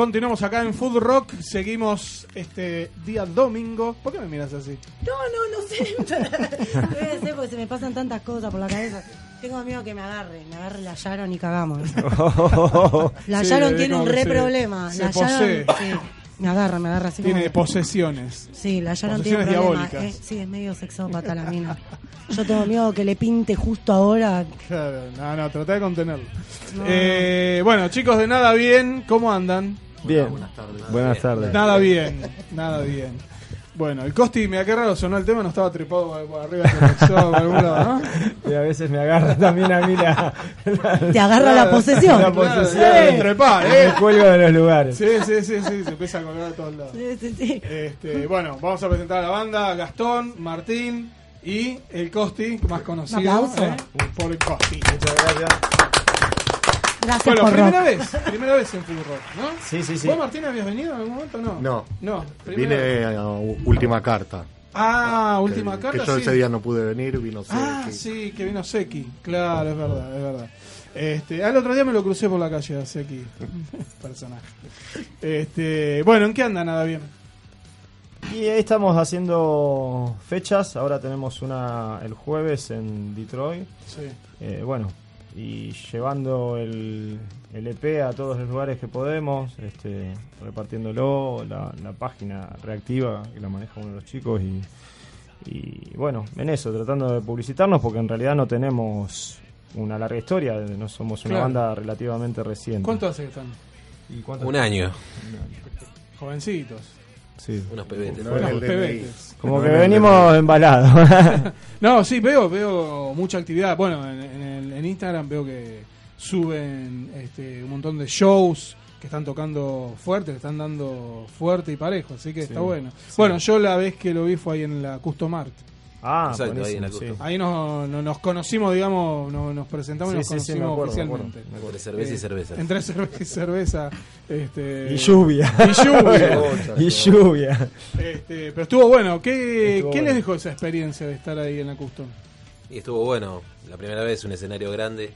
Continuamos acá en Food Rock. Seguimos este día domingo. ¿Por qué me miras así? No, no, no sé. Debe ser porque se me pasan tantas cosas por la cabeza. Tengo miedo que me agarre, me agarre la Sharon y cagamos. La Sí, Sharon tiene un re se- problema. se La posee. Sharon, sí, me agarra, me agarra así Tiene como... posesiones. Sí, la Sharon tiene un Posesiones problema. diabólicas. Eh, sí, es medio sexópata la mina. Yo tengo miedo que le pinte justo ahora. Claro, no, no, trata de contenerlo. No. Eh, bueno, chicos de Nada Bien, ¿cómo andan? Bien. Buenas tardes. Nada bien, nada bien. Bueno, el Costi, mira qué raro sonó el tema, no estaba trepado por, por arriba del por algún lado, ¿no? Y a veces me agarra también a mí la. Te agarra la posesión. La Claro, posesión. eh, trepá, eh. Me cuelgo de los lugares. Sí, sí, sí, sí, se empieza a colgar a todos lados. Sí, sí, sí. Este, bueno, vamos a presentar a la banda, Gastón, Martín y el Costi, más conocido. ¿eh? por el Costi. Muchas gracias. Gracias Bueno, por primera rock. vez, primera vez en Full Rock, ¿no? Sí, sí, sí. ¿Vos, Martín, habías venido en algún momento o no? No. No, Vine vez. a última carta. Ah, última carta, Que yo sí. ese día no pude venir, vino Ah, Seki. sí, que vino Seki. Claro, es verdad, es verdad. Este, al otro día me lo crucé por la calle a Seki. Personaje. Este, bueno, ¿en qué anda nada bien? Y ahí estamos haciendo fechas. Ahora tenemos una el jueves en Detroit. Sí. Eh, bueno, y llevando el, el EP a todos los lugares que podemos, este, repartiéndolo, la, la página reactiva que la maneja uno de los chicos y, y bueno, en eso, tratando de publicitarnos porque en realidad no tenemos una larga historia, no somos una Claro. banda relativamente reciente. ¿Cuánto hace que están? ¿Y cuánto? Un año. Jovencitos. Sí. Unos pebetes. No Unos. Como No que venimos embalados. No, sí, veo, veo mucha actividad. Bueno, en, en el- en Instagram veo que suben este, un montón de shows que están tocando fuerte, le están dando fuerte y parejo, así que Sí, está bueno. sí. Bueno, yo la vez que lo vi fue ahí en la Custom Art. Ah, Exacto, ahí en nos, nos, nos conocimos, digamos, nos, nos presentamos y nos Sí, sí, sí, me conocimos acuerdo, me acuerdo, oficialmente. me acuerdo. Entre cerveza y Eh, cerveza. Entre cerveza y cerveza. Este, Y lluvia. Y lluvia. y lluvia. Este, pero estuvo bueno. ¿Qué, Estuvo ¿qué bueno. les dejó esa experiencia de estar ahí en la Custom? Y estuvo bueno. La primera vez un escenario grande.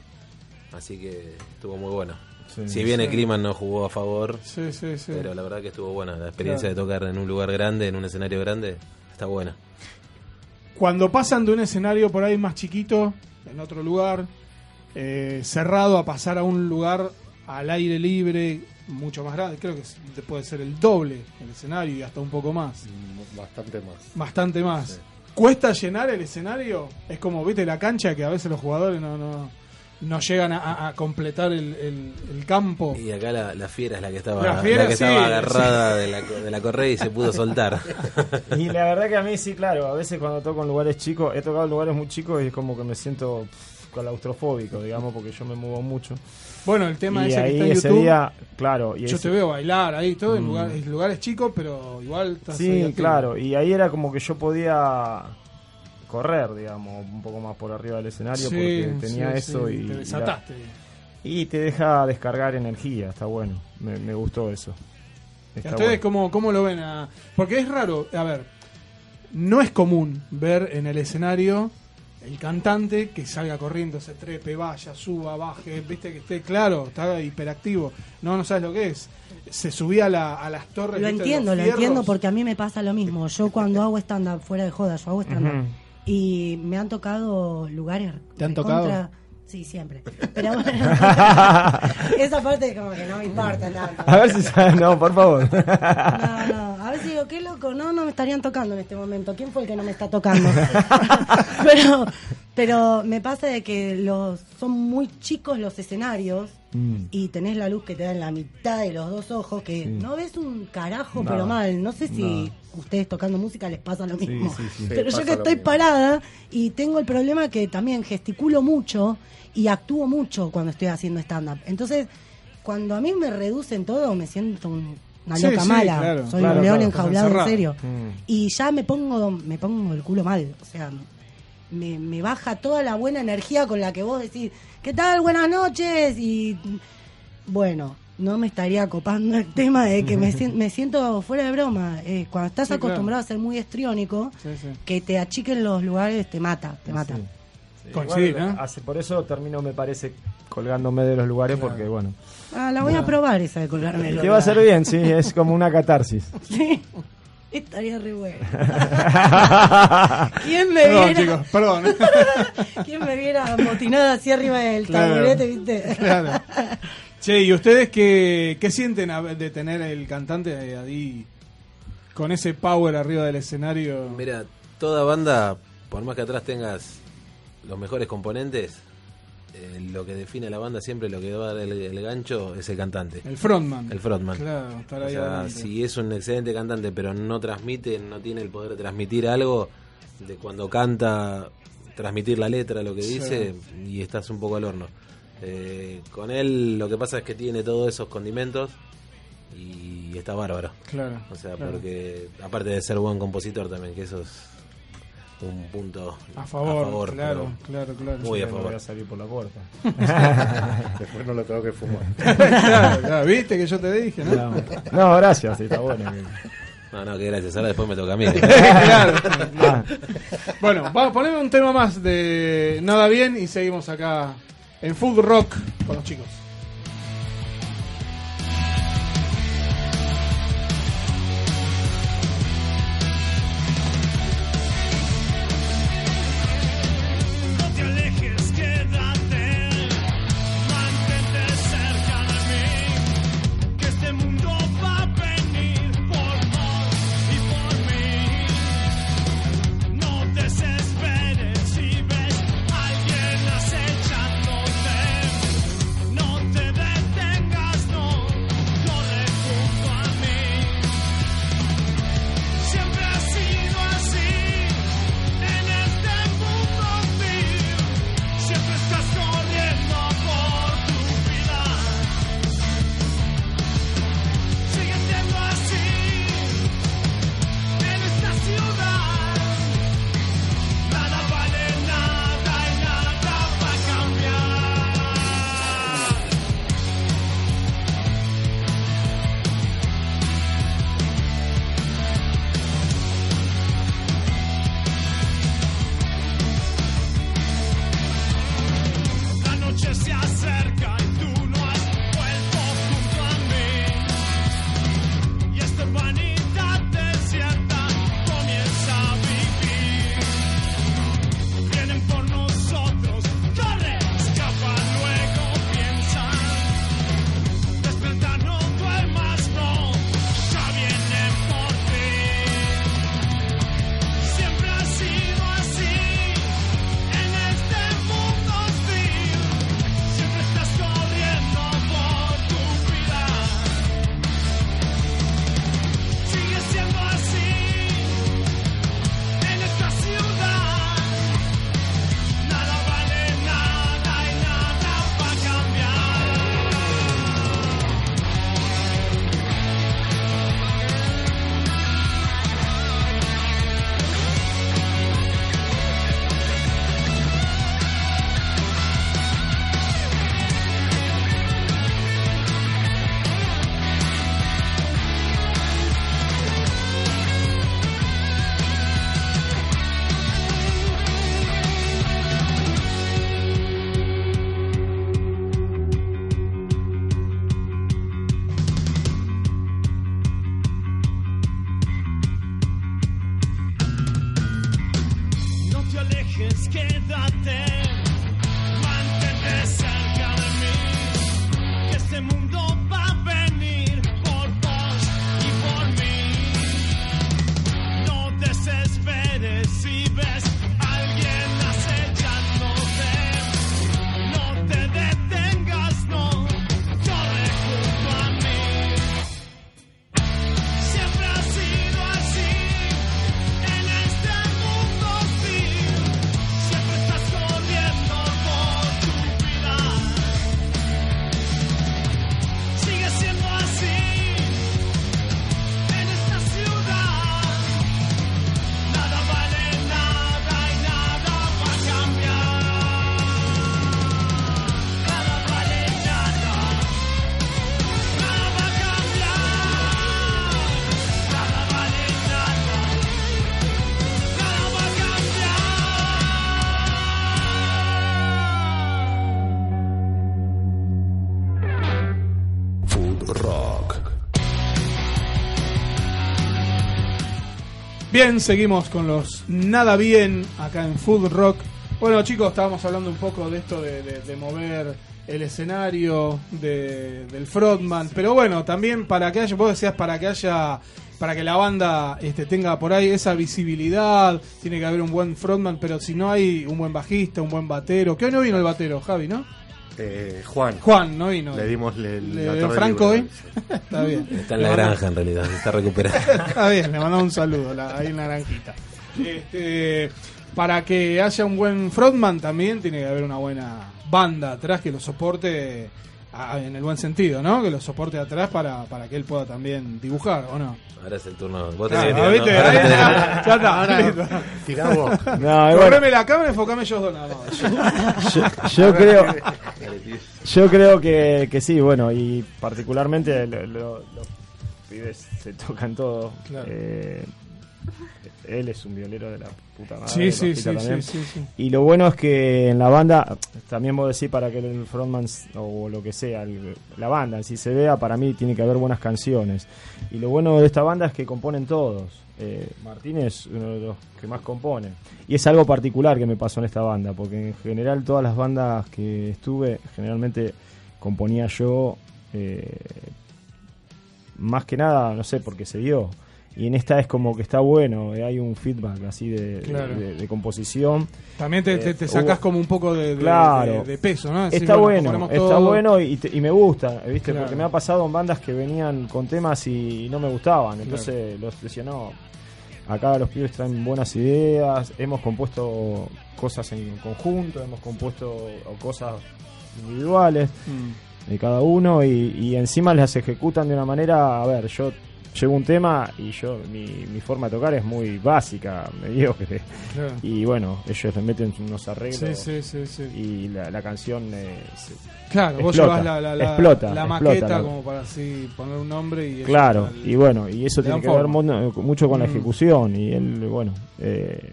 Así que estuvo muy bueno. Sí. si bien el clima no jugó a favor, Sí, sí, sí. pero la verdad que estuvo buena. La experiencia Claro. de tocar en un lugar grande, en un escenario grande, está buena. Cuando pasan de un escenario por ahí más chiquito, en otro lugar, eh, cerrado, a pasar a un lugar al aire libre, mucho más grande, creo que puede ser el doble el escenario y hasta un poco más. Mm, Bastante más. Bastante más. ¿Cuesta llenar el escenario? Es como, viste, la cancha que a veces los jugadores no, no, no llegan a, completar el, el- el campo. Y acá la, la fiera es la que estaba, La que sí, estaba agarrada sí. de, la, co- de la correa y se pudo soltar. Y la verdad que a mí sí, claro, a veces cuando toco en lugares chicos, he tocado en lugares muy chicos y es como que me siento pff, claustrofóbico, digamos, porque yo me muevo mucho. Bueno, el tema y ese que está en ese YouTube, día, claro, y yo ese- te veo bailar ahí, todo en Mm. lugares, lugares chicos, pero igual estás Sí, claro, y ahí era como que yo podía correr, digamos, un poco más por arriba del escenario Sí, porque tenía sí, eso sí, y te y desataste. y te deja descargar energía, está bueno. Me, me gustó eso. ¿Y Está a ustedes bueno. cómo, cómo lo ven? a- Porque es raro, a ver, no es común ver en el escenario el cantante que salga corriendo, se trepe, vaya, suba, baje, viste que esté claro, está hiperactivo. No, no sabes lo que es. Se subía a, la- a las torres. Lo entiendo, lo fierros. entiendo porque a mí me pasa lo mismo. Yo cuando hago stand-up fuera de joda, yo hago stand-up. Y me han tocado lugares. ¿Te han tocado? Sí, siempre. Pero bueno, esa parte como que no me importa tanto. A ver si sabe- no, por favor. No, no, a veces digo, qué loco, no, no me estarían tocando en este momento. ¿Quién fue el que no me está tocando? pero, pero me pasa de que los son muy chicos los escenarios Mm. y tenés la luz que te da en la mitad de los dos ojos que Sí. no ves un carajo pero mal. No sé si ustedes tocando música les pasa lo mismo. sí, sí. Pero Sí, yo que estoy mismo. parada y tengo el problema que también gesticulo mucho y actúo mucho cuando estoy haciendo stand-up. Entonces, cuando a mí me reducen todo, me siento un- una loca sí, mala. claro. Soy Claro, un león claro, enjaulado, en serio. Mm. Y ya me pongo, me pongo el culo mal. O sea, me, me baja toda la buena energía con la que vos decís, ¿qué tal? Buenas noches. Y bueno, no me estaría copando el tema de que me, sien- me siento fuera de broma. Eh, cuando estás Sí, claro. acostumbrado a ser muy estriónico, Sí, sí. que te achiquen los lugares te mata, te mata. Coincidí, Igual, ¿no? hace- por eso termino, me parece, colgándome de los lugares porque, bueno. Ah, la voy a probar esa de colgarme. Te va a hacer bien, sí, es como una catarsis. Sí. Estaría re bueno. ¿Quién me Perdón, viera? chicos, perdón. ¿Quién me viera amotinada así arriba del Claro. taburete, viste? Claro. Che, ¿y ustedes qué, qué sienten a- de tener el cantante ahí con ese power arriba del escenario? Mira, toda banda, por más que atrás tengas los mejores componentes, eh, lo que define a la banda siempre, lo que va a dar el, el gancho es el cantante. El frontman. El frontman. Claro, estar O ahí sea, adelante. si es un excelente cantante pero no transmite, no tiene el poder de transmitir algo, de cuando canta, transmitir la letra, lo que Sí. dice, y estás un poco al horno. Eh, con él lo que pasa es que tiene todos esos condimentos y está bárbaro. Claro, O sea, claro. porque aparte de ser buen compositor también, que eso es un punto A favor, claro, pero claro, claro. Muy a Sí, no favor. voy a salir por la puerta. Después no lo tengo que fumar. claro, claro, ¿viste que yo te dije, no? No, no, gracias, sí, está bueno. No, no, que gracias. Ahora después me toca a mí. claro. Ah. Bueno, vamos, poneme un tema más de Nada Bien y seguimos acá en Food Rock con los chicos. Bien, seguimos con los Nada Bien acá en Food Rock. Bueno, chicos, estábamos hablando un poco de esto de, de- mover el escenario de- del frontman, pero bueno, también para que haya, vos decías para que haya, para que la banda este, tenga por ahí esa visibilidad, tiene que haber un buen frontman, pero si no hay un buen bajista, un buen batero, que hoy no vino el batero, Javi, ¿no? Eh, Juan. Juan, no vino. Le dimos le- Le- la tarde Franco. Está bien. Está en la granja en realidad, está recuperando. Está bien, le mandamos un saludo la- ahí en Naranjita. Este, para que haya un buen frontman también tiene que haber una buena banda atrás que lo soporte a- en el buen sentido, ¿no? Que lo soporte atrás para, para que él pueda también dibujar, ¿o no? Ahora es el turno. Vos tenés que tirar, ¿viste? ¿no? Ahora Ahí tenés que está, tirar. ya está, Ahora, listo. tirá vos. No, y bueno. Correme la cámara, enfocame ellos dos nada más. yo, yo creo yo creo que, que sí bueno y particularmente lo- lo- los pibes se tocan todo Claro. Eh, él es un violero de la puta madre Sí, sí, sí, y lo bueno es que en la banda también vos decís para que el frontman o lo que sea el- la banda si se vea para mí tiene que haber buenas canciones. Y lo bueno de esta banda es que componen todos. Eh, Martín es uno de los que más compone. Y es algo particular que me pasó en esta banda porque en general todas las bandas que estuve generalmente componía yo eh, más que nada no sé porque se dio y en esta es como que está bueno, eh, hay un feedback así de, de- Claro. de- de composición. También te, te, te Eh, como un poco de, Claro. peso, ¿no? Decir, está bueno, está todo. bueno y, te- y me gusta, ¿viste? Claro. Porque me ha pasado en bandas que venían con temas y no me gustaban. Entonces los decía, no, acá los pibes traen buenas ideas, hemos compuesto cosas en conjunto, hemos compuesto cosas individuales Mm. de cada uno y, y encima las ejecutan de una manera, a ver, yo llevo un tema y yo mi, mi forma de tocar es muy básica, mediocre. Claro. Y bueno, ellos le meten unos arreglos Sí, sí, sí, sí. y la, la canción eh, se- Claro, vos explota, llevas la, la, la, explota, la maqueta como para así poner un nombre y... Claro, y bueno, y eso tiene que ver forma. mucho con la Mm. ejecución y él, bueno, eh,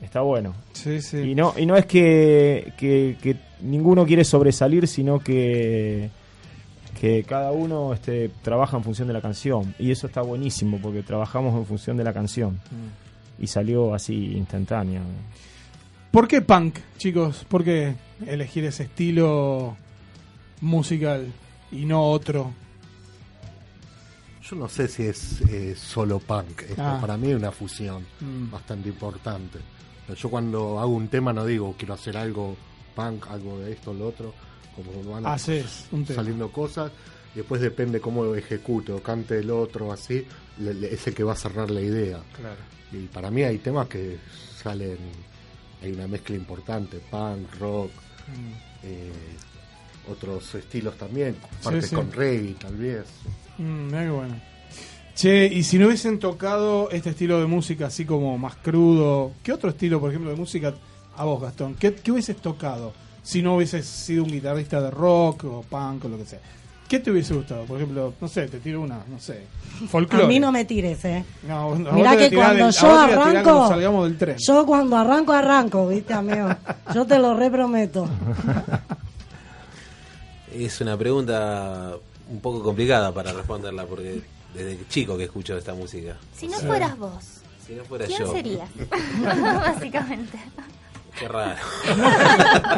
está bueno. Sí, sí. Y no, y no es que, que, que ninguno quiere sobresalir, sino que, que cada uno este, trabaja en función de la canción. Y eso está buenísimo, porque trabajamos en función de la canción. Mm. Y salió así instantáneo. ¿Por qué punk, chicos? ¿Por qué elegir ese estilo musical y no otro? Yo no sé si es eh, solo punk. esto. Ah. Para mí es una fusión Mm. bastante importante. Pero Yo cuando hago un tema no digo quiero hacer algo punk, algo de esto, lo otro. Como van Haces un tema. saliendo cosas. Y después depende cómo lo ejecute o cante el otro, así. le- le- es el que va a cerrar la idea. Claro. Y para mí hay temas que salen. Hay una mezcla importante: punk, rock. Mm. eh, otros estilos también, partes sí. con reggae tal vez. Mm, bueno. Che, y si no hubiesen tocado este estilo de música así como más crudo, ¿qué otro estilo, por ejemplo, de música a vos, Gastón? ¿Qué, qué hubieses tocado si no hubieses sido un guitarrista de rock o punk o lo que sea? ¿Qué te hubiese gustado? Por ejemplo, no sé, te tiro una, no sé, folclore. A mí no me tires, eh. No, Mirá que cuando del- yo arranco, cuando salgamos del tren. yo cuando arranco, arranco, viste, amigo. Yo te lo reprometo. Es una pregunta un poco complicada para responderla porque desde chico que escucho esta música. Si no fueras vos, Si no fuera ¿quién yo. serías? Básicamente. Qué raro.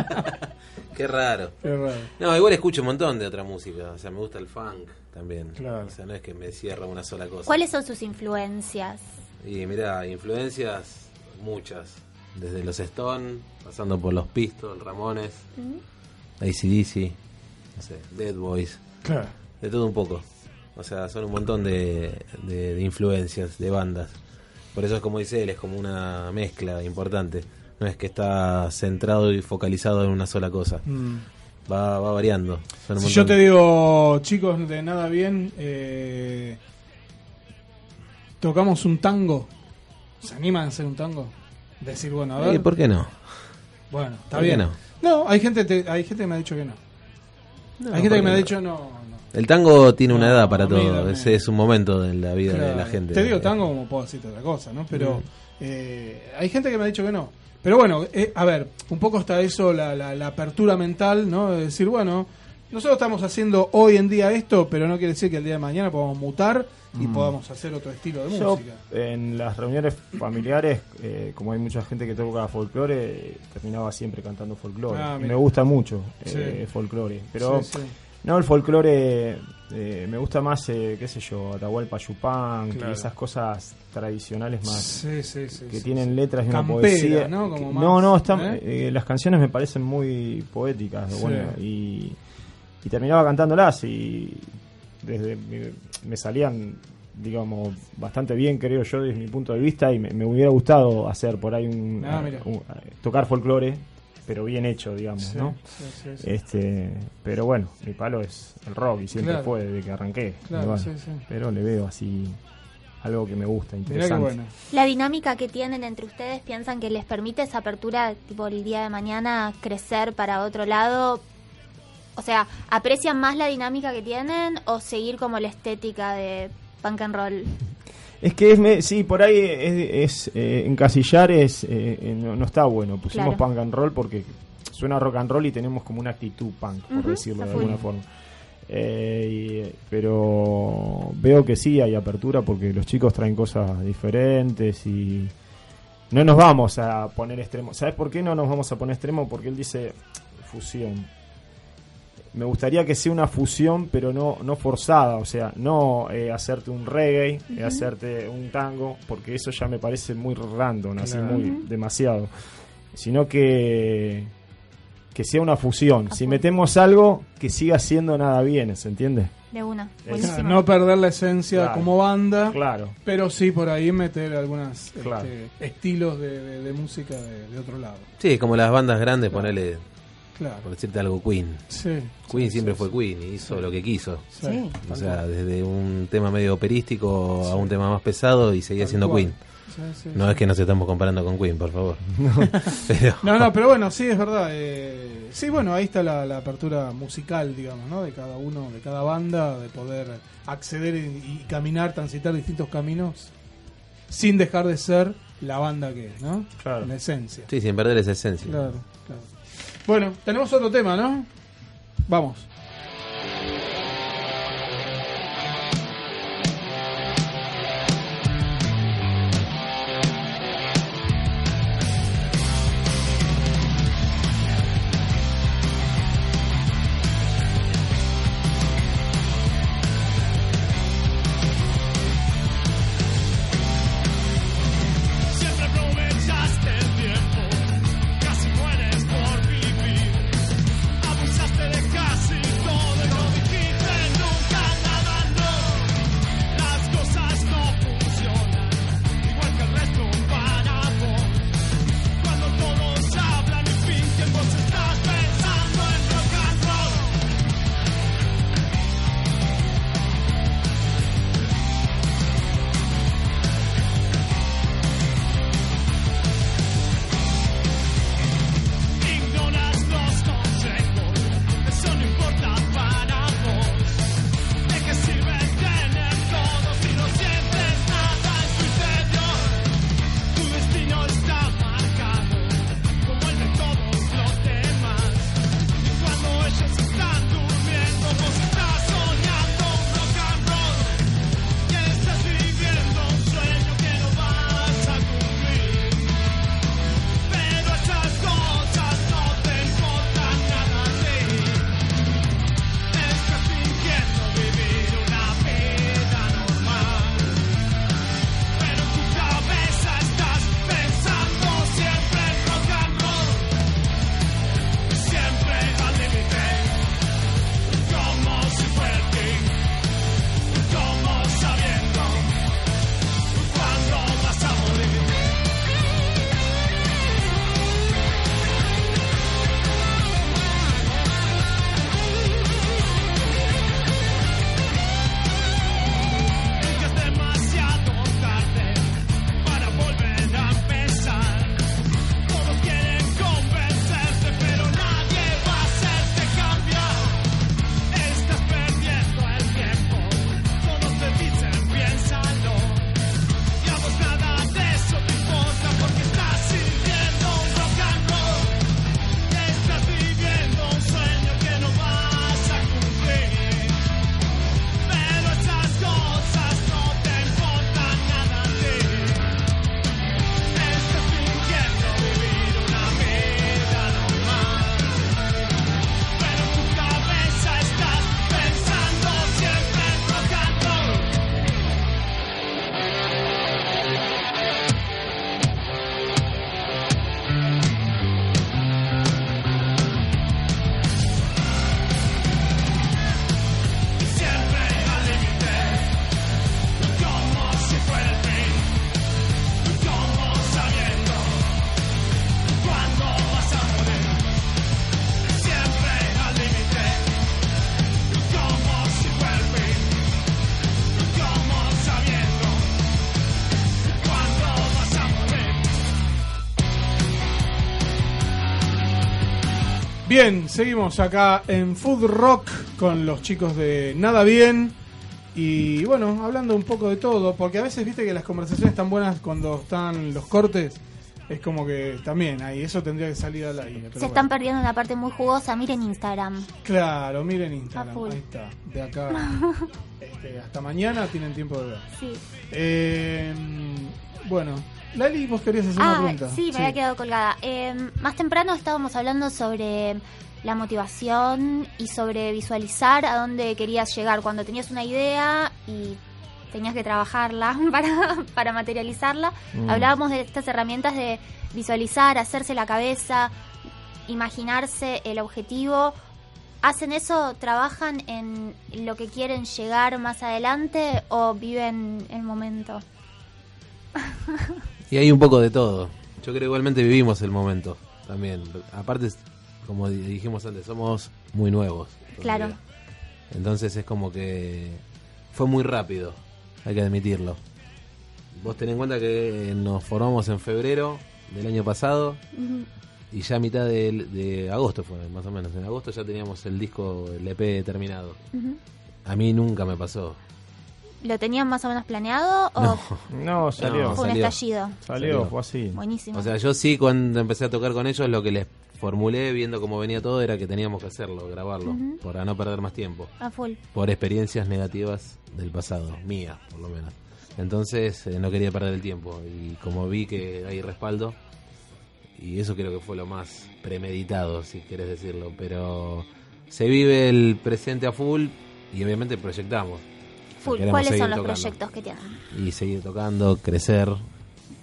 Qué raro. Qué raro. No, igual escucho un montón de otra música. O sea, me gusta el funk también. Claro. O sea, no es que me cierra una sola cosa. ¿Cuáles son sus influencias? Y mira, influencias muchas. Desde los Stone, pasando por los Pistols, Ramones, ¿Mm? ACDC, no sé, Dead Boys. Claro. De todo un poco. O sea, son un montón de, de- de influencias, de bandas. Por eso es como dice él, es como una mezcla importante. No es que está centrado y focalizado en una sola cosa. Mm. Va, va variando. Si yo te digo, chicos, de nada bien, eh, tocamos un tango, ¿se animan a hacer un tango? Decir, bueno, a ver. Eh, ¿Por qué no? Bueno, está ¿Por qué bien. no? No, hay gente, te- hay gente que me ha dicho que no. No, hay gente ¿por que me ha dicho no. no. El tango tiene una edad para todo. Ese es un momento en la vida de la gente. Te digo tango como puedo decirte otra cosa, ¿no? Pero Mm. eh, hay gente que me ha dicho que no. Pero bueno, eh, a ver, un poco está eso, la, la- la apertura mental, ¿no? De decir, bueno, nosotros estamos haciendo hoy en día esto, pero no quiere decir que el día de mañana podamos mutar y Mm. podamos hacer otro estilo de Yo, música. en las reuniones familiares, eh, como hay mucha gente que toca folclore, terminaba siempre cantando folclore. Ah, me gusta mucho Sí. eh, folclore. Pero Sí, sí. no el folclore, eh, me gusta más, eh, qué sé yo, Atahualpa Yupanqui, Claro. esas cosas tradicionales más. Sí, sí, sí, que tienen letras y una poesía. ¿no? Como que- más, no, no, están, ¿eh? eh, las canciones me parecen muy poéticas. Bueno, y, y terminaba cantándolas y desde mi- me salían digamos bastante bien creo yo desde mi punto de vista y me, me hubiera gustado hacer por ahí un, Ah, un- tocar folclore pero bien hecho digamos Sí, no sí, sí, sí. este pero bueno mi palo es el rock y siempre Claro. fue desde que arranqué Claro, pero le veo así algo que me gusta interesante bueno. La dinámica que tienen entre ustedes, ¿piensan que les permite esa apertura, tipo el día de mañana, crecer para otro lado? O sea, ¿aprecian más la dinámica que tienen o seguir como la estética de punk and roll? Es que es, me- sí, por ahí es, es, eh, encasillar es eh, eh, no, no está bueno. Pusimos Claro. punk and roll porque suena rock and roll y tenemos como una actitud punk, por decirlo de alguna forma. Eh, y- pero veo que sí hay apertura porque los chicos traen cosas diferentes y no nos vamos a poner extremo. ¿Sabes por qué no nos vamos a poner extremo? Porque él dice fusión. Me gustaría que sea una fusión, pero no, no forzada, o sea, no eh, hacerte un reggae, eh, hacerte un tango, porque eso ya me parece muy random, así Claro. muy demasiado. Sino que que sea una fusión. Si metemos algo, que siga siendo nada bien, ¿se entiende? De una. Buenísimo. No perder la esencia Claro. como banda, Claro. pero sí por ahí meter algunos Claro. estilos de, de- de música de, de otro lado. Sí, como las bandas grandes, ponele, Claro. por decirte algo, Queen. Sí. Queen Sí, siempre sí, fue sí. Queen y hizo lo que quiso. Sí. O sea, desde un tema medio operístico a un tema más pesado y seguía Tal siendo cual. Queen. Sí, no sí. es que nos estamos comparando con Queen, por favor. Pero- No, no, pero bueno, sí, es verdad. eh, sí, bueno, ahí está la, la apertura musical, digamos, ¿no? De cada uno, de cada banda, de poder acceder y, y caminar, transitar distintos caminos sin dejar de ser la banda que es, ¿no? Claro. La esencia. Sí, sin perder esa esencia. Claro, claro. Bueno, tenemos otro tema, ¿no? Vamos. Seguimos acá en Food Rock con los chicos de Nada Bien. Y bueno, hablando un poco de todo, porque a veces viste que las conversaciones están buenas cuando están los cortes. Es como que también ahí eso tendría que salir al aire. pero Se bueno. están perdiendo una parte muy jugosa. Miren Instagram. Claro, miren Instagram. Ahí está. De acá este, hasta mañana tienen tiempo de ver. Sí. Eh, bueno, Lali, vos querías hacer una Ah, pregunta. sí, me había quedado colgada. Eh, más temprano estábamos hablando sobre la motivación y sobre visualizar a dónde querías llegar cuando tenías una idea y tenías que trabajarla para, para materializarla. Mm. Hablábamos de estas herramientas de visualizar, hacerse la cabeza, imaginarse el objetivo. ¿Hacen eso? ¿Trabajan en lo que quieren llegar más adelante o viven el momento? Y hay un poco de todo. Yo creo que igualmente vivimos el momento también. Aparte, como di- dijimos antes, somos muy nuevos. Claro. Entonces es como que fue muy rápido, hay que admitirlo. Vos ten en cuenta que nos formamos en febrero del año pasado y ya a mitad de, de agosto fue, más o menos. En agosto ya teníamos el disco, el EP terminado. A mí nunca me pasó. ¿Lo tenían más o menos planeado o No, salió. fue un salió. estallido? Salió, fue así. Buenísimo. O sea, yo sí cuando empecé a tocar con ellos lo que les formulé viendo cómo venía todo era que teníamos que hacerlo, grabarlo, para no perder más tiempo. A full. Por experiencias negativas del pasado, mía por lo menos. Entonces eh, no quería perder el tiempo y como vi que hay respaldo, y eso creo que fue lo más premeditado, si quieres decirlo, pero se vive el presente a full y obviamente proyectamos. Full. ¿Cuáles son los tocando. proyectos que tienen? Y seguir tocando, crecer,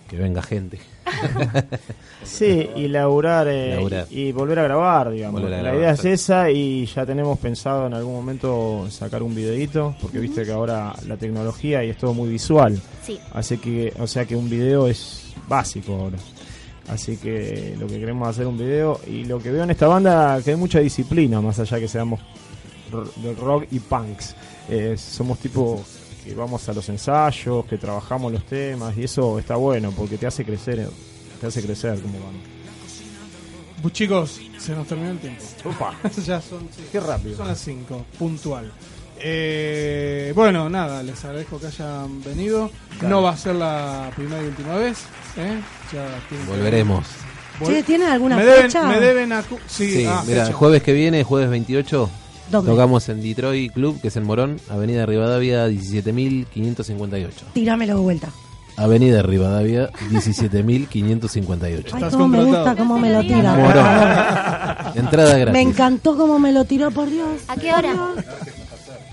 que venga gente. Sí, y laburar, eh, Laburar. y volver a grabar, digamos. La idea es esa y ya tenemos pensado en algún momento sacar un videíto, porque viste que ahora la tecnología y es todo muy visual. Sí. Así que, o sea que un video es básico ahora. Así que lo que queremos es hacer un video y lo que veo en esta banda que hay mucha disciplina, más allá que seamos rock y punks. Eh, somos tipo que vamos a los ensayos, que trabajamos los temas y eso está bueno porque te hace crecer, te hace crecer como banda. Pues, chicos, se nos terminó el tiempo. Opa. ya son, sí, Qué rápido. Son las 5, puntual. Eh, bueno, nada, les agradezco que hayan venido. Dale. No va a ser la primera y última vez. ¿eh? Ya tienen que- Volveremos. Vol- Che, ¿tienen alguna me deben, fecha? Me deben acu- sí, Sí, ah, mira, el jueves que viene, jueves 28, ¿Dónde? tocamos en Detroit Club, que es en Morón, Avenida Rivadavia 17.558. Tíramelo de vuelta. Avenida Rivadavia 17.558. Ay, cómo me gusta cómo me lo tira. Morón. Entrada gratis. Me encantó cómo me lo tiró, por Dios. ¿A qué hora?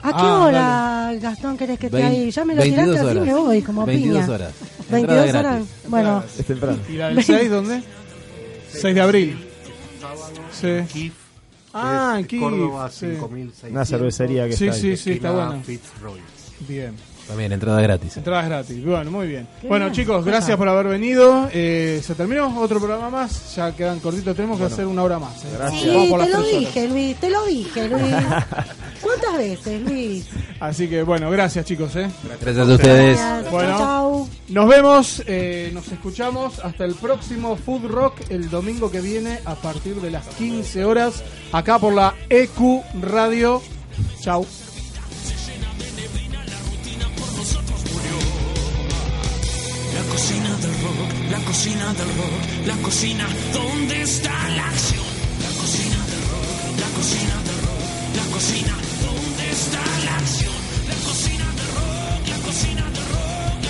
¿A qué Ah, hora, Gastón, querés que esté ahí? Ya me lo 22 tiraste así, horas. me voy, como 22 piña. horas. 22 Entrada horas. gratis. Bueno, Es temprano. ¿Y la del 6 dónde? 6 de abril. Sí. Ah, en Kif. Córdoba, sí. 5600. Una cervecería que Sí, está ahí. sí, sí, está. Fitzroy. Bien. También entrada gratis. Entradas gratis. Bueno, muy bien. Qué bueno, bien. chicos, gracias por haber venido. Eh, ¿Se terminó otro programa más? Ya quedan cortitos. Tenemos que hacer una hora más. ¿eh? Gracias. Vamos sí, por te las lo tres horas. dije, Luis, te lo dije, Luis. ¿Cuántas veces, Luis? Así que, bueno, gracias, chicos. ¿eh? Gracias a ustedes. Gracias. Bueno. Chau, chau. Nos vemos, eh, nos escuchamos hasta el próximo Food Rock el domingo que viene a partir de las 15 horas acá por la EQ Radio. Chau. La cocina del rock, la cocina del rock, la cocina donde está la acción. La cocina del rock, la cocina del rock, la cocina donde está la acción. La cocina del rock, la cocina del rock.